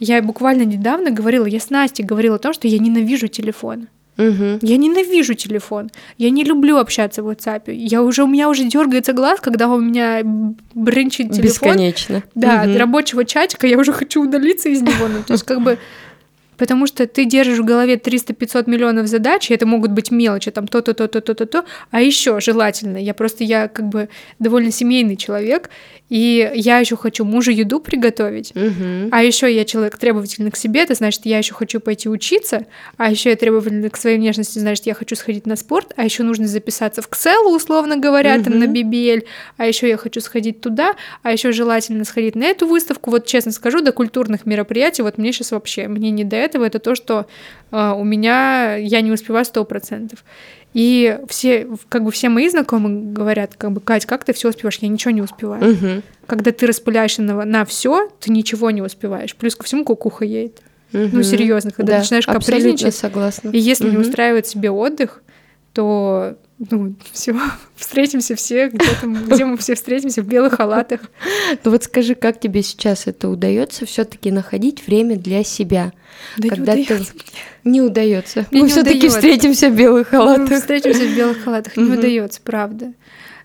я буквально недавно говорила, я с Настей говорила о том, что я ненавижу телефон. Угу. Я ненавижу телефон. Я не люблю общаться в WhatsApp. Я уже, у меня уже дергается глаз, когда у меня бренчит телефон. Бесконечно. Да, угу. от рабочего чатика я уже хочу удалиться из него. Ну, то есть как бы Потому что ты держишь в голове 300-500 миллионов задач, и это могут быть мелочи, там то-то, то-то, то-то, то, а еще желательно. Я просто, я как бы довольно семейный человек, и я еще хочу мужу еду приготовить, угу. а еще я человек требовательный к себе, это значит, я еще хочу пойти учиться, а еще я требовательный к своей внешности, значит, я хочу сходить на спорт, а еще нужно записаться в Excel, условно говоря, угу. там на BBL, а еще я хочу сходить туда, а еще желательно сходить на эту выставку. Вот честно скажу, до культурных мероприятий, вот мне сейчас вообще, мне не до этого, это то, что э, у меня я не успеваю сто процентов. И все, как бы все мои знакомые говорят, как бы, Кать, как ты все успеваешь? Я ничего не успеваю. Угу. Когда ты распыляешься на, на все, ты ничего не успеваешь. Плюс ко всему кукуха едет. Угу. Ну, серьезно, когда да, начинаешь капризничать. согласна. И если угу. не устраивает себе отдых, то ну, все, *laughs* встретимся все где-то, где мы все встретимся в белых халатах. Ну вот скажи, как тебе сейчас это удается все-таки находить время для себя? Да когда не ты удается. не удается. Мне мы все-таки встретимся в белых халатах. Мы встретимся в белых халатах. Не удается, правда.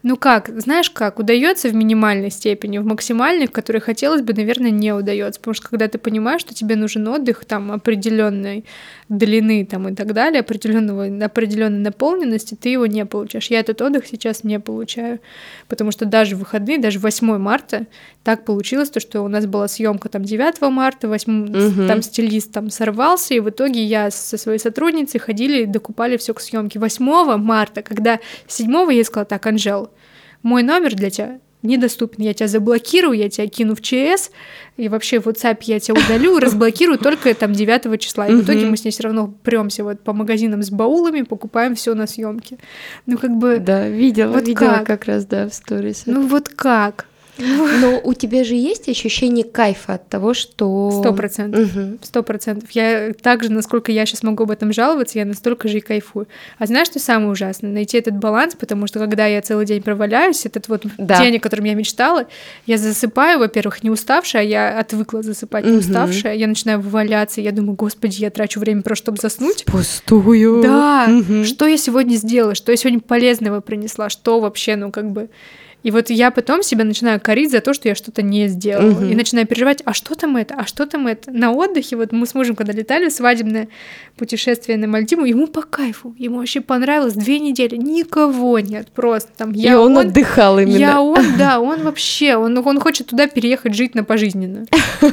Ну как, знаешь как, удается в минимальной степени, в максимальной, в которой хотелось бы, наверное, не удается. Потому что когда ты понимаешь, что тебе нужен отдых там определенной длины там, и так далее, определенного, определенной наполненности, ты его не получаешь. Я этот отдых сейчас не получаю. Потому что даже в выходные, даже 8 марта, так получилось, то, что у нас была съемка там 9 марта, 8, Мгм. там стилист там сорвался, и в итоге я со своей сотрудницей ходили и докупали все к съемке. 8 марта, когда 7 я сказала, так, Анжел, мой номер для тебя недоступен, я тебя заблокирую, я тебя кину в ЧС, и вообще в WhatsApp я тебя удалю, *laughs* разблокирую только там 9 числа. И в итоге мы с ней все равно премся вот по магазинам с баулами, покупаем все на съемке. Ну как бы, Да, видела, Вот видела как? как раз, да, в сторис. ну вот как? Но у тебя же есть ощущение кайфа от того, что... Сто процентов. Сто процентов. Я также, насколько я сейчас могу об этом жаловаться, я настолько же и кайфую. А знаешь, что самое ужасное? Найти этот баланс, потому что когда я целый день проваляюсь, этот вот Да. день, о котором я мечтала, я засыпаю, во-первых, не уставшая, а я отвыкла засыпать не уставшая, я начинаю вываляться, я думаю, господи, я трачу время просто, чтобы заснуть. Пустую. Да, что я сегодня сделала, что я сегодня полезного принесла, что вообще, ну как бы... И вот я потом себя начинаю корить за то, что я что-то не сделала. Мгм. И начинаю переживать, а что там это, а что там это. На отдыхе, вот мы с мужем, когда летали свадебное путешествие на Мальдиву, ему по кайфу, ему вообще понравилось две недели, никого нет, просто там И я, он, отдыхал именно. я он, *laughs* да, он вообще, он, он хочет туда переехать жить на пожизненно.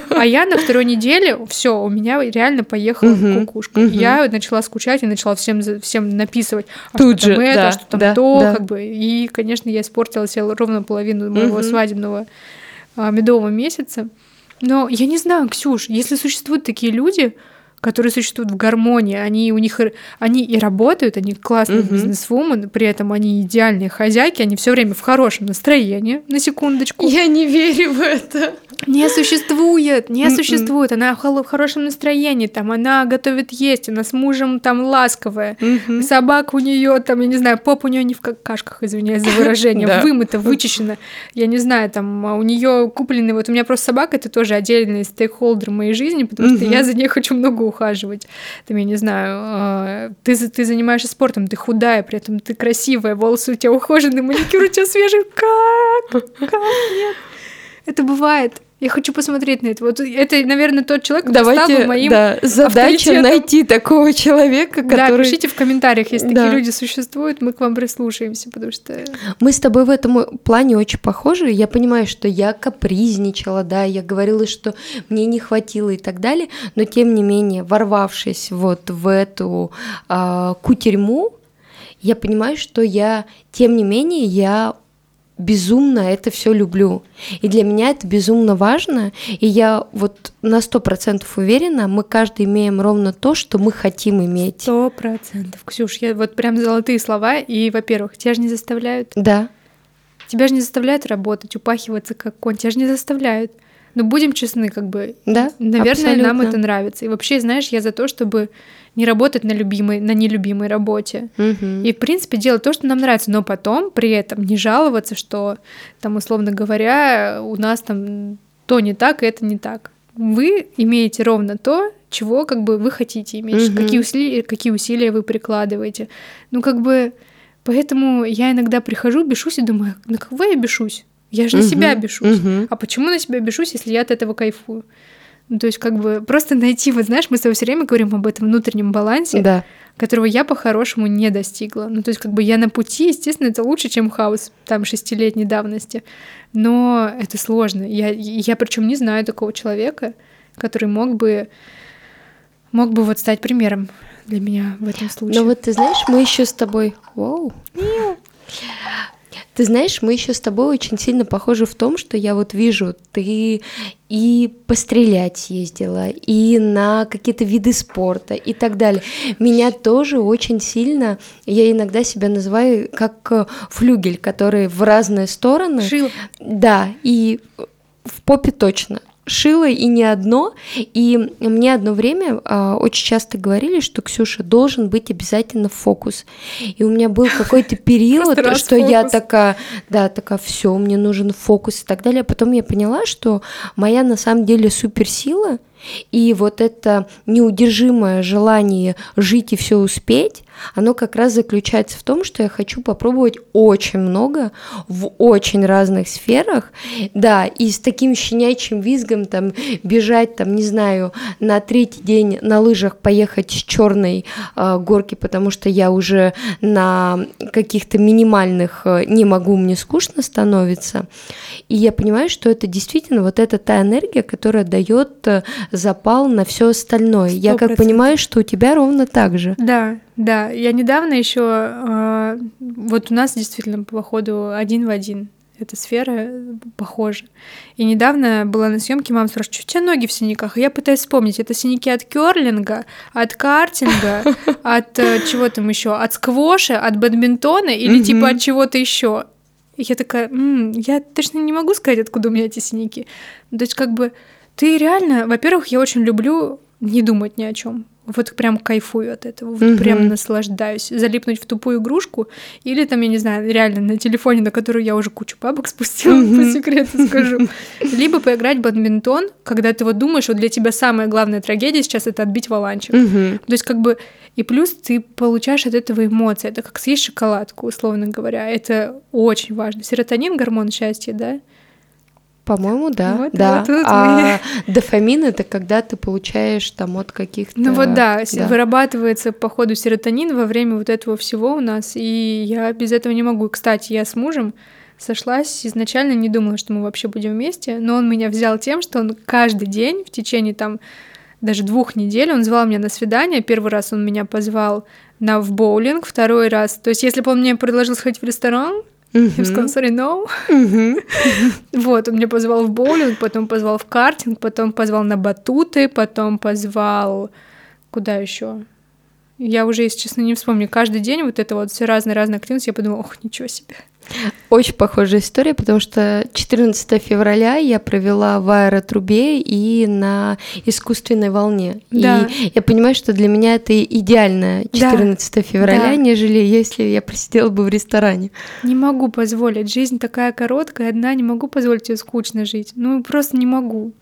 А я на второй неделе, все, у меня реально поехала кукушка. Я начала скучать и начала всем, всем написывать, а Тут что там же, это, да, а что там да, то, да. как бы. И, конечно, я испортила себе ровно половину моего Мгм. свадебного а, медового месяца. Но я не знаю, Ксюш, если существуют такие люди, которые существуют в гармонии, они у них они и работают, они классные Мгм. бизнесвумен, при этом они идеальные хозяйки, они все время в хорошем настроении, на секундочку. Я не верю в это. Не существует, не Мгм. существует. Она в хорошем настроении, там она готовит есть, она с мужем там ласковая. Собака у нее там, я не знаю, поп у нее не в какашках, извиняюсь за *laughs* выражение, вымыта, вычищена. Я не знаю, там а у нее купленный, вот у меня просто собака, это тоже отдельный стейкхолдер моей жизни, потому что я за ней хочу много ухаживать. Там, я не знаю, а, ты, ты занимаешься спортом, ты худая, при этом ты красивая, волосы у тебя ухоженные, маникюр у тебя свежий. Как? Как? Нет. Это бывает. Я хочу посмотреть на это. Вот это, наверное, тот человек, стал Давайте, бы моим да, задача найти такого человека, Да, который... пишите в комментариях, если Да. такие люди существуют, мы к вам прислушаемся, потому что... Мы с тобой в этом плане очень похожи. Я понимаю, что я капризничала, да, я говорила, что мне не хватило и так далее, но тем не менее, ворвавшись вот в эту а, кутерьму, я понимаю, что я, тем не менее, я безумно это все люблю. И для меня это безумно важно. И я вот на сто процентов уверена, мы каждый имеем ровно то, что мы хотим иметь. Сто процентов. Ксюш, я вот прям золотые слова. И, во-первых, тебя же не заставляют. Да. Тебя же не заставляют работать, упахиваться как конь. Тебя же не заставляют. Но будем честны, как бы. Да. Наверное, абсолютно. нам это нравится. И вообще, знаешь, я за то, чтобы не работать на любимой, на нелюбимой работе. Мгм. И, в принципе, делать то, что нам нравится, но потом при этом не жаловаться, что, там, условно говоря, у нас там то не так, и это не так. Вы имеете ровно то, чего как бы вы хотите иметь, Мгм. какие, усилия, какие усилия вы прикладываете. Ну, как бы, поэтому я иногда прихожу, бешусь и думаю, на кого я бешусь? Я же на Мгм. себя бешусь. Мгм. А почему на себя бешусь, если я от этого кайфую? Ну, то есть, как бы, просто найти, вот знаешь, мы с тобой все время говорим об этом внутреннем балансе, Да. которого я по-хорошему не достигла. Ну, то есть, как бы я на пути, естественно, это лучше, чем хаос там шестилетней давности. Но это сложно. Я, я причем не знаю такого человека, который мог бы мог бы вот стать примером для меня в этом случае. Но вот ты знаешь, мы еще с тобой. Воу. Ты знаешь, мы еще с тобой очень сильно похожи в том, что я вот вижу, ты и пострелять ездила, и на какие-то виды спорта и так далее. Меня тоже очень сильно, я иногда себя называю как э, флюгель, который в разные стороны. Шил. Да, и в попе точно. Шила и не одно. И мне одно время а, очень часто говорили, что Ксюша должен быть обязательно фокус. И у меня был *laughs* какой-то период, что я такая, да, такая, все, мне нужен фокус и так далее. А потом я поняла, что моя на самом деле суперсила и вот это неудержимое желание жить и все успеть, оно как раз заключается в том, что я хочу попробовать очень много в очень разных сферах, да, и с таким щенячьим визгом там бежать, там, не знаю, на третий день на лыжах поехать с черной э, горки, потому что я уже на каких-то минимальных э, не могу, мне скучно становится. И я понимаю, что это действительно вот это та энергия, которая дает э, запал на все остальное. Я как 100%. понимаю, что у тебя ровно так же. Да, да. Я недавно еще вот у нас действительно походу один в один эта сфера э, похожа. И недавно была на съемке, мама спрашивает, что у тебя ноги в синяках? И я пытаюсь вспомнить, это синяки от керлинга, от картинга, *laughs* от э, чего там еще, от сквоша, от бадминтона или типа от чего-то еще. И я такая, «М, я точно не могу сказать, откуда у меня эти синяки. То есть как бы ты реально, во-первых, я очень люблю не думать ни о чем. Вот прям кайфую от этого, вот Мгм. прям наслаждаюсь. Залипнуть в тупую игрушку или там, я не знаю, реально на телефоне, на который я уже кучу бабок спустила, Мгм. по секрету скажу. Либо поиграть в бадминтон, когда ты вот думаешь, вот для тебя самая главная трагедия сейчас это отбить валанчик. Мгм. То есть как бы и плюс ты получаешь от этого эмоции. Это как съесть шоколадку, условно говоря. Это очень важно. Серотонин — гормон счастья, да? По-моему, да. Вот, да. вот тут а дофамин это когда ты получаешь там от каких-то. Ну вот да, да. вырабатывается по ходу серотонин во время вот этого всего у нас, и я без этого не могу. Кстати, я с мужем сошлась, изначально не думала, что мы вообще будем вместе, но он меня взял тем, что он каждый день в течение там даже двух недель он звал меня на свидание. Первый раз он меня позвал на в боулинг, второй раз. То есть, если бы он мне предложил сходить в ресторан, я бы сказала, sorry, no. Мгм. *laughs* Вот, он меня позвал в боулинг, потом позвал в картинг, потом позвал на батуты, потом позвал... Куда еще? Я уже, если честно, не вспомню. Каждый день вот это вот все разные-разные активности, я подумала, ох, ничего себе. Очень похожая история, потому что 14 февраля я провела в аэротрубе и на искусственной волне. Да. И я понимаю, что для меня это идеальное 14 февраля, Да. нежели если я просидела бы в ресторане. Не могу позволить. Жизнь такая короткая, одна, не могу позволить ее скучно жить. Ну, просто не могу.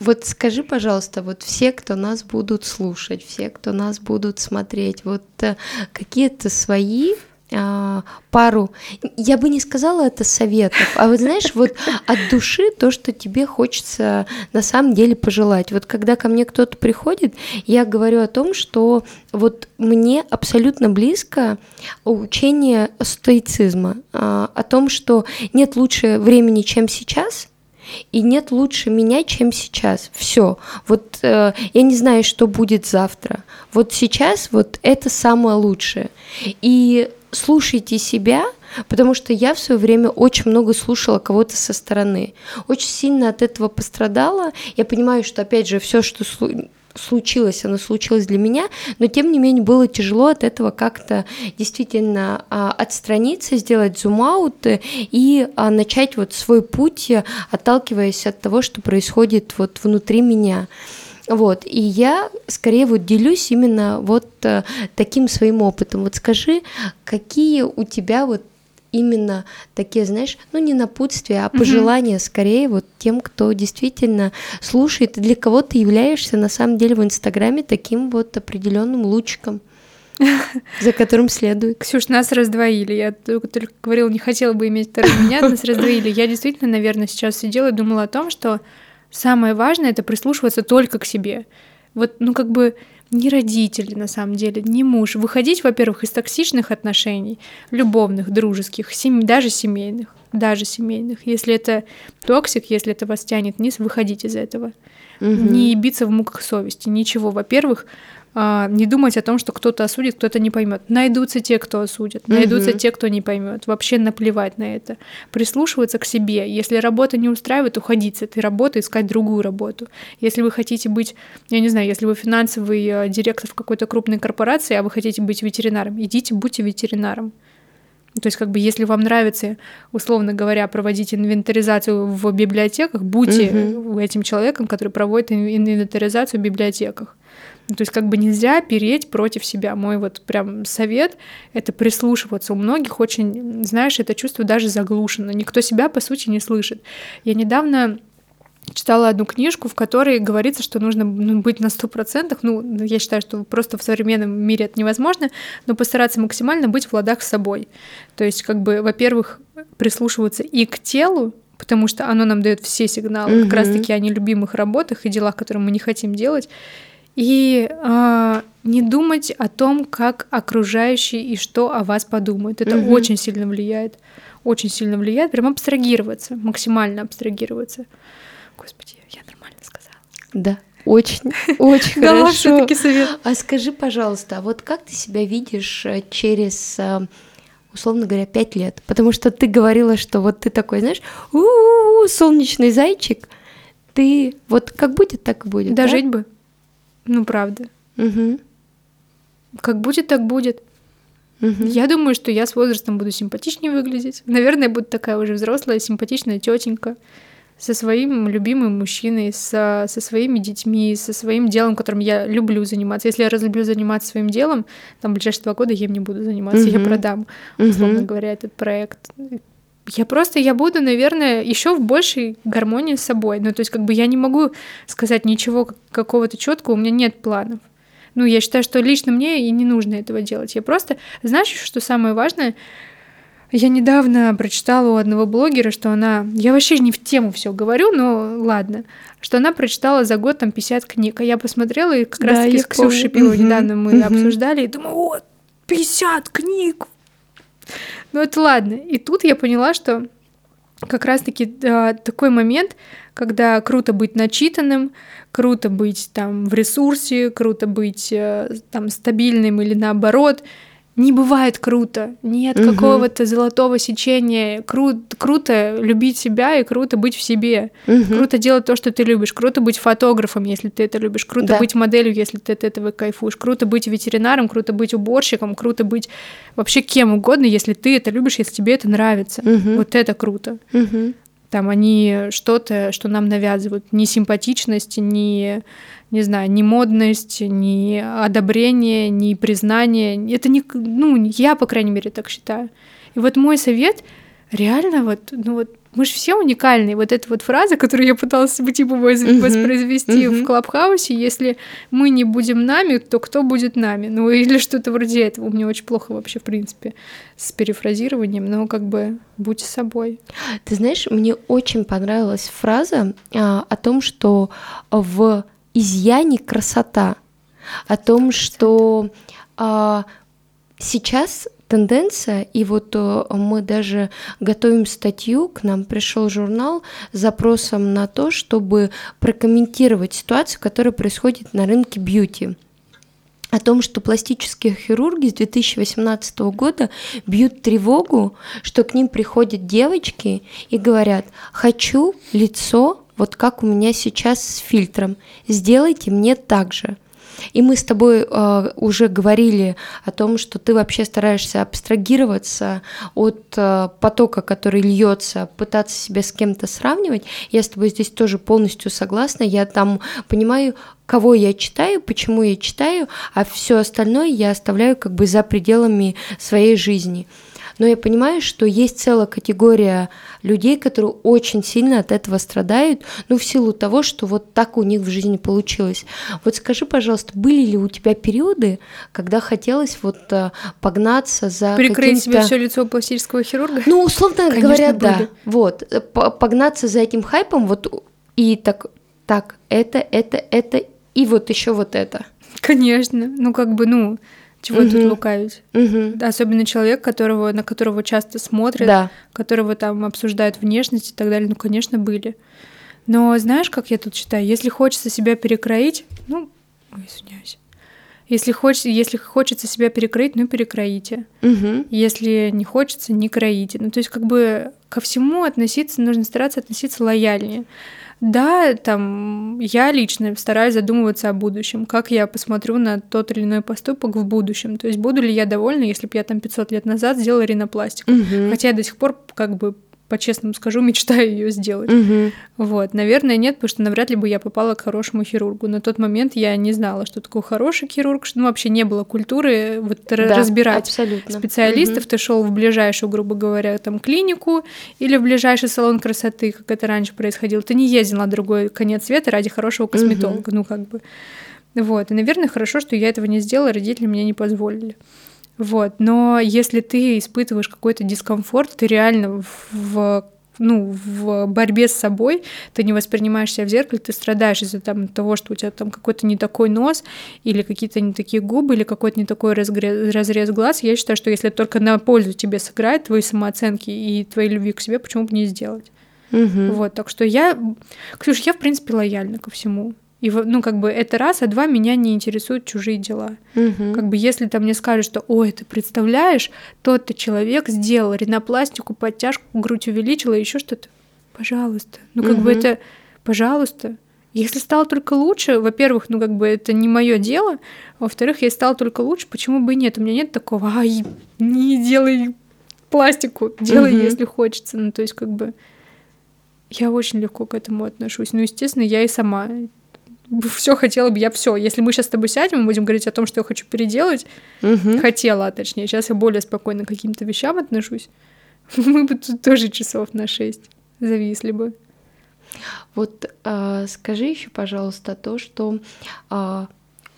Вот скажи, пожалуйста, вот все, кто нас будут слушать, все, кто нас будут смотреть, вот э, какие-то свои а, пару, я бы не сказала это советов, а вот знаешь, вот от души то, что тебе хочется на самом деле пожелать. Вот когда ко мне кто-то приходит, я говорю о том, что вот мне абсолютно близко учение стоицизма, а, о том, что нет лучше времени, чем сейчас, и нет лучше меня, чем сейчас. Все. Вот э, я не знаю, что будет завтра. Вот сейчас вот это самое лучшее. И слушайте себя, Потому что я в свое время очень много слушала кого-то со стороны. Очень сильно от этого пострадала. Я понимаю, что, опять же, все, что случилось, оно случилось для меня, но тем не менее было тяжело от этого как-то действительно а, отстраниться, сделать зум-аут и а, начать вот свой путь, отталкиваясь от того, что происходит вот внутри меня. Вот, и я скорее вот делюсь именно вот э, таким своим опытом. Вот скажи, какие у тебя вот именно такие, знаешь, ну не напутствия, а пожелания угу. скорее вот тем, кто действительно слушает, и для кого ты являешься на самом деле в Инстаграме таким вот определенным лучиком *laughs* за которым следует. Ксюш, нас раздвоили. Я только говорила, не хотела бы иметь второй меня, нас раздвоили. Я действительно, наверное, сейчас сидела и думала о том, что самое важное — это прислушиваться только к себе. Вот, ну, как бы не родители, на самом деле, не муж. Выходить, во-первых, из токсичных отношений, любовных, дружеских, сем... даже семейных, даже семейных. Если это toxic, если это вас тянет вниз, выходить из этого. Угу. Не биться в муках совести, ничего. Во-первых, не думать о том, что кто-то осудит, кто-то не поймет. Найдутся те, кто осудит, найдутся угу. те, кто не поймет. Вообще наплевать на это. Прислушиваться к себе. Если работа не устраивает, уходить с этой работы, искать другую работу. Если вы хотите быть, я не знаю, если вы финансовый э, директор в какой-то крупной корпорации, а вы хотите быть ветеринаром, идите, будьте ветеринаром. То есть, как бы, если вам нравится, условно говоря, проводить инвентаризацию в библиотеках, будьте угу. этим человеком, который проводит инвентаризацию в библиотеках. Ну, то есть как бы нельзя переть против себя. Мой вот прям совет — это прислушиваться. У многих очень, знаешь, это чувство даже заглушено. Никто себя, по сути, не слышит. Я недавно читала одну книжку, в которой говорится, что нужно ну, быть на сто процентах. Ну, я считаю, что просто в современном мире это невозможно, но постараться максимально быть в ладах с собой. То есть, как бы, во-первых, прислушиваться и к телу, потому что оно нам дает все сигналы, mm-hmm. как раз-таки о нелюбимых работах и делах, которые мы не хотим делать, и э, не думать о том, как окружающие и что о вас подумают. Это угу. очень сильно влияет. Очень сильно влияет. Прям абстрагироваться, максимально абстрагироваться. Господи, я нормально сказала. Да. Очень, *laughs* очень хорошо. таки совет. А скажи, пожалуйста, а вот как ты себя видишь э, через э, условно говоря, пять лет. Потому что ты говорила, что вот ты такой, знаешь, у-у-у, солнечный зайчик, ты вот как будет, так и будет. Дожить да? бы. Ну, правда. Угу. Как будет, так будет. Угу. Я думаю, что я с возрастом буду симпатичнее выглядеть. Наверное, буду такая уже взрослая, симпатичная тетенька со своим любимым мужчиной, со, со своими детьми, со своим делом, которым я люблю заниматься. Если я разлюблю заниматься своим делом, там в ближайшие два года я им не буду заниматься, угу. я продам, условно угу. говоря, этот проект я просто, я буду, наверное, еще в большей гармонии с собой. Ну, то есть, как бы я не могу сказать ничего какого-то четкого, у меня нет планов. Ну, я считаю, что лично мне и не нужно этого делать. Я просто, знаешь, что самое важное, я недавно прочитала у одного блогера, что она, я вообще не в тему все говорю, но ладно, что она прочитала за год там 50 книг, а я посмотрела и как да, раз таки с Ксюшей недавно мы обсуждали, и думаю, вот, 50 книг, ну это ладно. И тут я поняла, что как раз-таки э, такой момент, когда круто быть начитанным, круто быть там в ресурсе, круто быть э, там стабильным или наоборот, не бывает круто, нет угу. какого-то золотого сечения. Кру- круто любить себя и круто быть в себе. Угу. Круто делать то, что ты любишь. Круто быть фотографом, если ты это любишь. Круто да. быть моделью, если ты от этого кайфуешь. Круто быть ветеринаром, круто быть уборщиком, круто быть вообще кем угодно, если ты это любишь, если тебе это нравится. Угу. Вот это круто. Угу. Там они что-то, что нам навязывают, ни симпатичность, ни не знаю, ни модность, ни одобрение, ни признание. Это не, ну, я, по крайней мере, так считаю. И вот мой совет реально вот, ну вот мы же все уникальные. Вот эта вот фраза, которую я пыталась типа воспроизвести uh-huh, uh-huh. в Клабхаусе, если мы не будем нами, то кто будет нами? Ну *laughs* или что-то вроде этого. У меня очень плохо вообще, в принципе, с перефразированием, но как бы будь собой. Ты знаешь, мне очень понравилась фраза а, о том, что в изъяне красота, о том, что а, сейчас тенденция, и вот а, мы даже готовим статью, к нам пришел журнал с запросом на то, чтобы прокомментировать ситуацию, которая происходит на рынке бьюти. о том, что пластические хирурги с 2018 года бьют тревогу, что к ним приходят девочки и говорят, хочу лицо, вот как у меня сейчас с фильтром, сделайте мне так же. И мы с тобой э, уже говорили о том, что ты вообще стараешься абстрагироваться от э, потока, который льется, пытаться себя с кем-то сравнивать. Я с тобой здесь тоже полностью согласна. Я там понимаю, кого я читаю, почему я читаю, а все остальное я оставляю как бы за пределами своей жизни но я понимаю, что есть целая категория людей, которые очень сильно от этого страдают, ну, в силу того, что вот так у них в жизни получилось. Вот скажи, пожалуйста, были ли у тебя периоды, когда хотелось вот э, погнаться за Прикрыть себе все лицо пластического хирурга? Ну, условно Конечно, говоря, были. да. Вот, э, погнаться за этим хайпом, вот, и так, так, это, это, это, и вот еще вот это. Конечно, ну, как бы, ну, чего угу. тут лукавить? Угу. Особенно человек, которого, на которого часто смотрят, да. которого там обсуждают внешность и так далее. Ну, конечно, были. Но знаешь, как я тут считаю? Если хочется себя перекроить, ну, ой, извиняюсь. Если, хоч, если хочется себя перекроить, ну перекроите. Угу. Если не хочется, не кроите. Ну, то есть, как бы ко всему относиться, нужно стараться относиться лояльнее. Да, там я лично стараюсь задумываться о будущем, как я посмотрю на тот или иной поступок в будущем. То есть буду ли я довольна, если бы я там 500 лет назад сделала ринопластику. Угу. Хотя я до сих пор как бы по-честному скажу, *laughs* мечтаю ее сделать. Угу. Вот, наверное, нет, потому что навряд ли бы я попала к хорошему хирургу. На тот момент я не знала, что такое хороший хирург, что ну, вообще не было культуры вот да, разбирать абсолютно. специалистов. Угу. Ты шел в ближайшую, грубо говоря, там клинику или в ближайший салон красоты, как это раньше происходило. Ты не ездил на другой конец света ради хорошего косметолога, угу. ну как бы. Вот, и, наверное, хорошо, что я этого не сделала, родители мне не позволили. Вот. Но если ты испытываешь какой-то дискомфорт, ты реально в ну, в борьбе с собой, ты не воспринимаешь себя в зеркале, ты страдаешь из-за там, того, что у тебя там какой-то не такой нос, или какие-то не такие губы, или какой-то не такой разрез, разрез глаз. Я считаю, что если только на пользу тебе сыграет твои самооценки и твоей любви к себе, почему бы не сделать? Угу. Вот, так что я, Ксюша, я, в принципе, лояльна ко всему. И, ну, как бы это раз, а два, меня не интересуют чужие дела. Угу. Как бы если там мне скажут, что, ой, ты представляешь, тот-то человек сделал ринопластику, подтяжку, грудь увеличила, еще что-то, пожалуйста. Ну, как угу. бы это, пожалуйста. Если стало только лучше, во-первых, ну, как бы это не мое дело, во-вторых, если стало только лучше, почему бы и нет? У меня нет такого, ай, не делай пластику, делай, угу. если хочется. Ну, то есть, как бы я очень легко к этому отношусь. Ну, естественно, я и сама все хотела бы я все. Если мы сейчас с тобой сядем, мы будем говорить о том, что я хочу переделать, угу. хотела, точнее. Сейчас я более спокойно к каким-то вещам отношусь. *laughs* Мы бы тут тоже часов на шесть зависли бы. Вот э, скажи еще, пожалуйста, то, что э,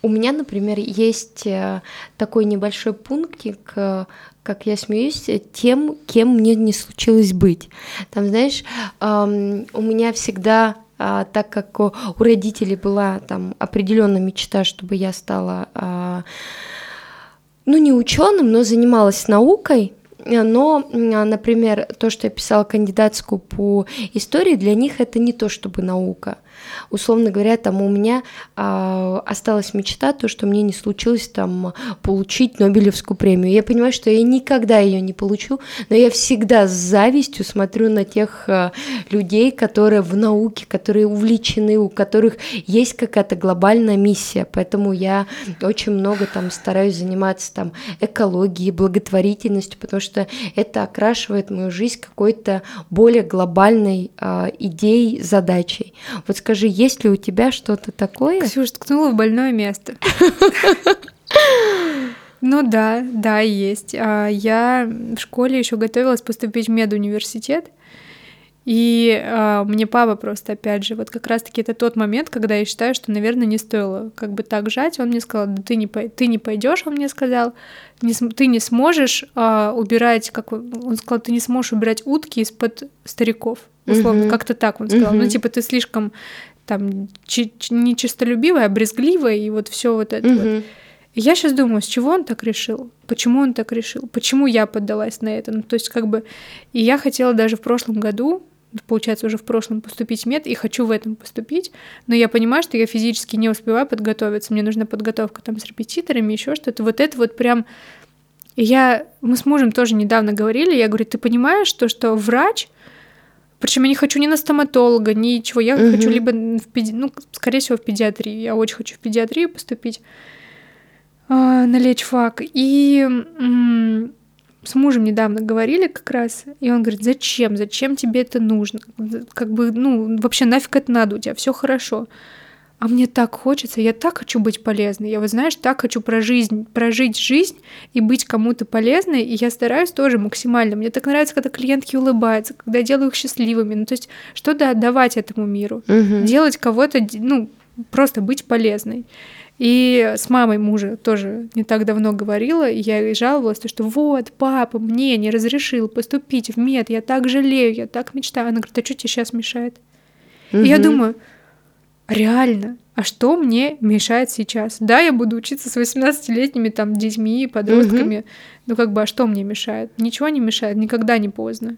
у меня, например, есть э, такой небольшой пунктик, э, как я смеюсь, тем, кем мне не случилось быть. Там, знаешь, у меня всегда а, так как у родителей была там определенная мечта, чтобы я стала, а, ну не ученым, но занималась наукой, но, например, то, что я писала кандидатскую по истории, для них это не то чтобы наука – условно говоря, там у меня а, осталась мечта, то, что мне не случилось там получить Нобелевскую премию. Я понимаю, что я никогда ее не получу, но я всегда с завистью смотрю на тех а, людей, которые в науке, которые увлечены, у которых есть какая-то глобальная миссия, поэтому я очень много там стараюсь заниматься там экологией, благотворительностью, потому что это окрашивает мою жизнь какой-то более глобальной а, идеей, задачей. Вот скажи, Скажи, есть ли у тебя что-то такое? Ксюша ткнула в больное место. Ну да, да, есть. А, я в школе еще готовилась поступить в медуниверситет. И э, мне папа просто, опять же, вот как раз-таки это тот момент, когда я считаю, что, наверное, не стоило как бы так жать. Он мне сказал, да ты не, ты не пойдешь, он мне сказал, не, ты не сможешь э, убирать, как он сказал, ты не сможешь убирать утки из-под стариков. Условно, mm-hmm. как-то так он сказал. Mm-hmm. Ну, типа, ты слишком там нечистолюбивая, брезгливая, и вот все вот это угу. вот. я сейчас думаю, с чего он так решил? Почему он так решил? Почему я поддалась на это? Ну, то есть, как бы, и я хотела даже в прошлом году получается, уже в прошлом поступить мед, и хочу в этом поступить, но я понимаю, что я физически не успеваю подготовиться, мне нужна подготовка там с репетиторами, еще что-то. Вот это вот прям... Я... Мы с мужем тоже недавно говорили, я говорю, ты понимаешь, то, что врач, причем я не хочу ни на стоматолога, ничего, я угу. хочу либо в педи... ну, скорее всего, в педиатрию. Я очень хочу в педиатрию поступить э, на лечфак. И с мужем недавно говорили как раз, и он говорит, зачем, зачем тебе это нужно? Как бы, ну, вообще нафиг это надо, у тебя все хорошо. А мне так хочется, я так хочу быть полезной. Я вот, знаешь, так хочу про жизнь, прожить жизнь и быть кому-то полезной, и я стараюсь тоже максимально. Мне так нравится, когда клиентки улыбаются, когда я делаю их счастливыми. Ну, то есть что-то отдавать этому миру, угу. делать кого-то, ну, просто быть полезной. И с мамой мужа тоже не так давно говорила, и я ей жаловалась, что вот, папа мне не разрешил поступить в мед, я так жалею, я так мечтаю. Она говорит, а что тебе сейчас мешает? Угу. И я думаю, реально, а что мне мешает сейчас? Да, я буду учиться с 18-летними там детьми, подростками, угу. ну как бы, а что мне мешает? Ничего не мешает, никогда не поздно.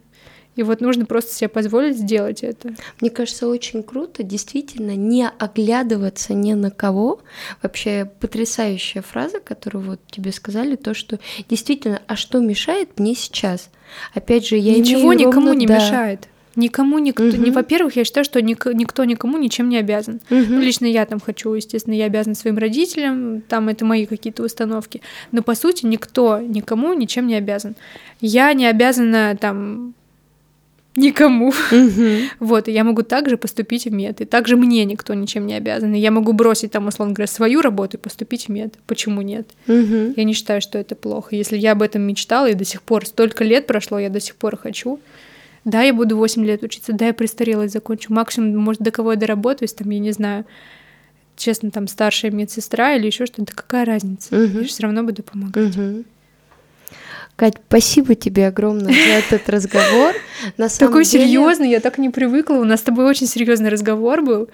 И вот нужно просто себе позволить сделать это. Мне кажется, очень круто действительно не оглядываться ни на кого. Вообще потрясающая фраза, которую вот тебе сказали, то, что действительно, а что мешает мне сейчас? Опять же, я Ничего имею никому ровно, не да, мешает. Никому никто, Мгм. не, во-первых, я считаю, что ник- никто никому ничем не обязан. Мгм. Ну, лично я там хочу, естественно, я обязана своим родителям, там это мои какие-то установки. Но по сути никто никому ничем не обязан. Я не обязана там никому. *laughs* Вот, и я могу также поступить в мед. И также мне никто ничем не обязан. И я могу бросить там, условно говоря, свою работу и поступить в мед. Почему нет? Я не считаю, что это плохо. Если я об этом мечтала, и до сих пор столько лет прошло, я до сих пор хочу. Да, я буду 8 лет учиться, да, я престарелась закончу. Максимум, может, до кого я доработаюсь, там, я не знаю, честно, там, старшая медсестра или еще что-то, какая разница? Мгм. Я же все равно буду помогать. Мгм. Кать, спасибо тебе огромное за этот разговор. *laughs* На самом Такой деле- серьезный, я так не привыкла. У нас с тобой очень серьезный разговор был,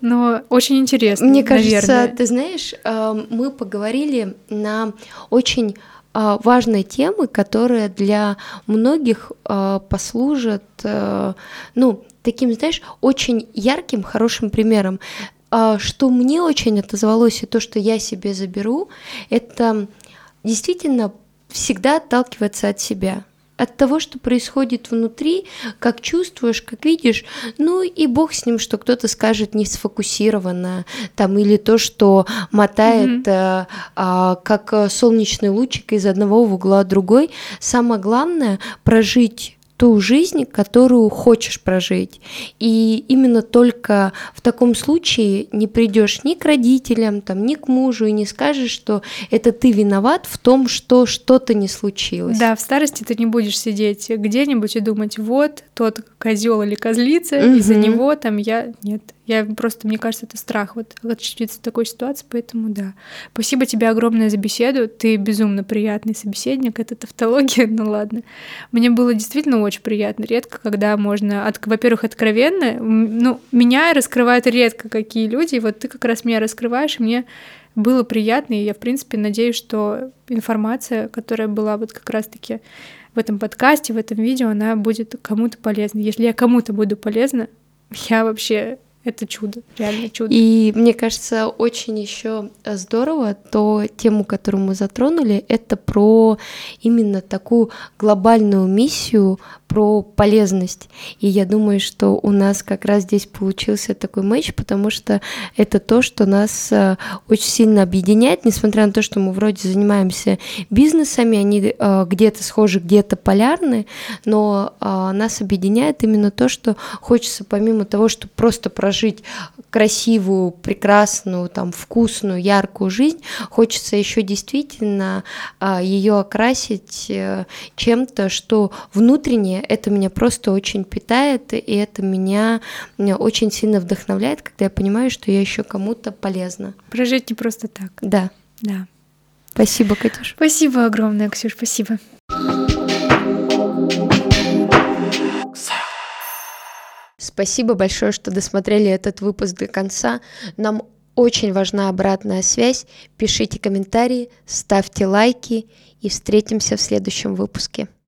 но очень интересный. Мне кажется, наверное. ты знаешь, э, мы поговорили на очень э, важной темы, которая для многих э, послужит, э, ну, таким, знаешь, очень ярким, хорошим примером. А, Что мне очень отозвалось, и то, что я себе заберу, это действительно всегда отталкиваться от себя. От того, что происходит внутри, как чувствуешь, как видишь, ну и бог с ним, что кто-то скажет не сфокусированно, там, или то, что мотает э, а, как солнечный лучик из одного в угла в другой. Самое главное прожить ту жизнь, которую хочешь прожить. И именно только в таком случае не придешь ни к родителям, там, ни к мужу и не скажешь, что это ты виноват в том, что что-то не случилось. Да, в старости ты не будешь сидеть где-нибудь и думать, вот тот козел или козлица, из-за Мгм. него там я нет. Я просто, мне кажется, это страх вот очутиться в такой ситуации, поэтому да. Спасибо тебе огромное за беседу. Ты безумно приятный собеседник. Это тавтология, *laughs* ну ладно. Мне было действительно очень приятно. Редко, когда можно, от, во-первых, откровенно. Ну, меня раскрывают редко какие люди. И вот ты как раз меня раскрываешь, и мне было приятно, и я, в принципе, надеюсь, что информация, которая была вот как раз-таки в этом подкасте, в этом видео, она будет кому-то полезна. Если я кому-то буду полезна, *laughs* я вообще... Это чудо, реально чудо. И мне кажется, очень еще здорово то тему, которую мы затронули, это про именно такую глобальную миссию, про полезность. И я думаю, что у нас как раз здесь получился такой матч, потому что это то, что нас э, очень сильно объединяет, несмотря на то, что мы вроде занимаемся бизнесами, они э, где-то схожи, где-то полярны, но э, нас объединяет именно то, что хочется помимо того, что просто прожить красивую, прекрасную, там, вкусную, яркую жизнь, хочется еще действительно ее окрасить чем-то, что внутренне это меня просто очень питает, и это меня, меня очень сильно вдохновляет, когда я понимаю, что я еще кому-то полезна. Прожить не просто так. Да. Да. Спасибо, Катюш. Спасибо огромное, Ксюш, спасибо. Спасибо большое, что досмотрели этот выпуск до конца. Нам очень важна обратная связь. Пишите комментарии, ставьте лайки и встретимся в следующем выпуске.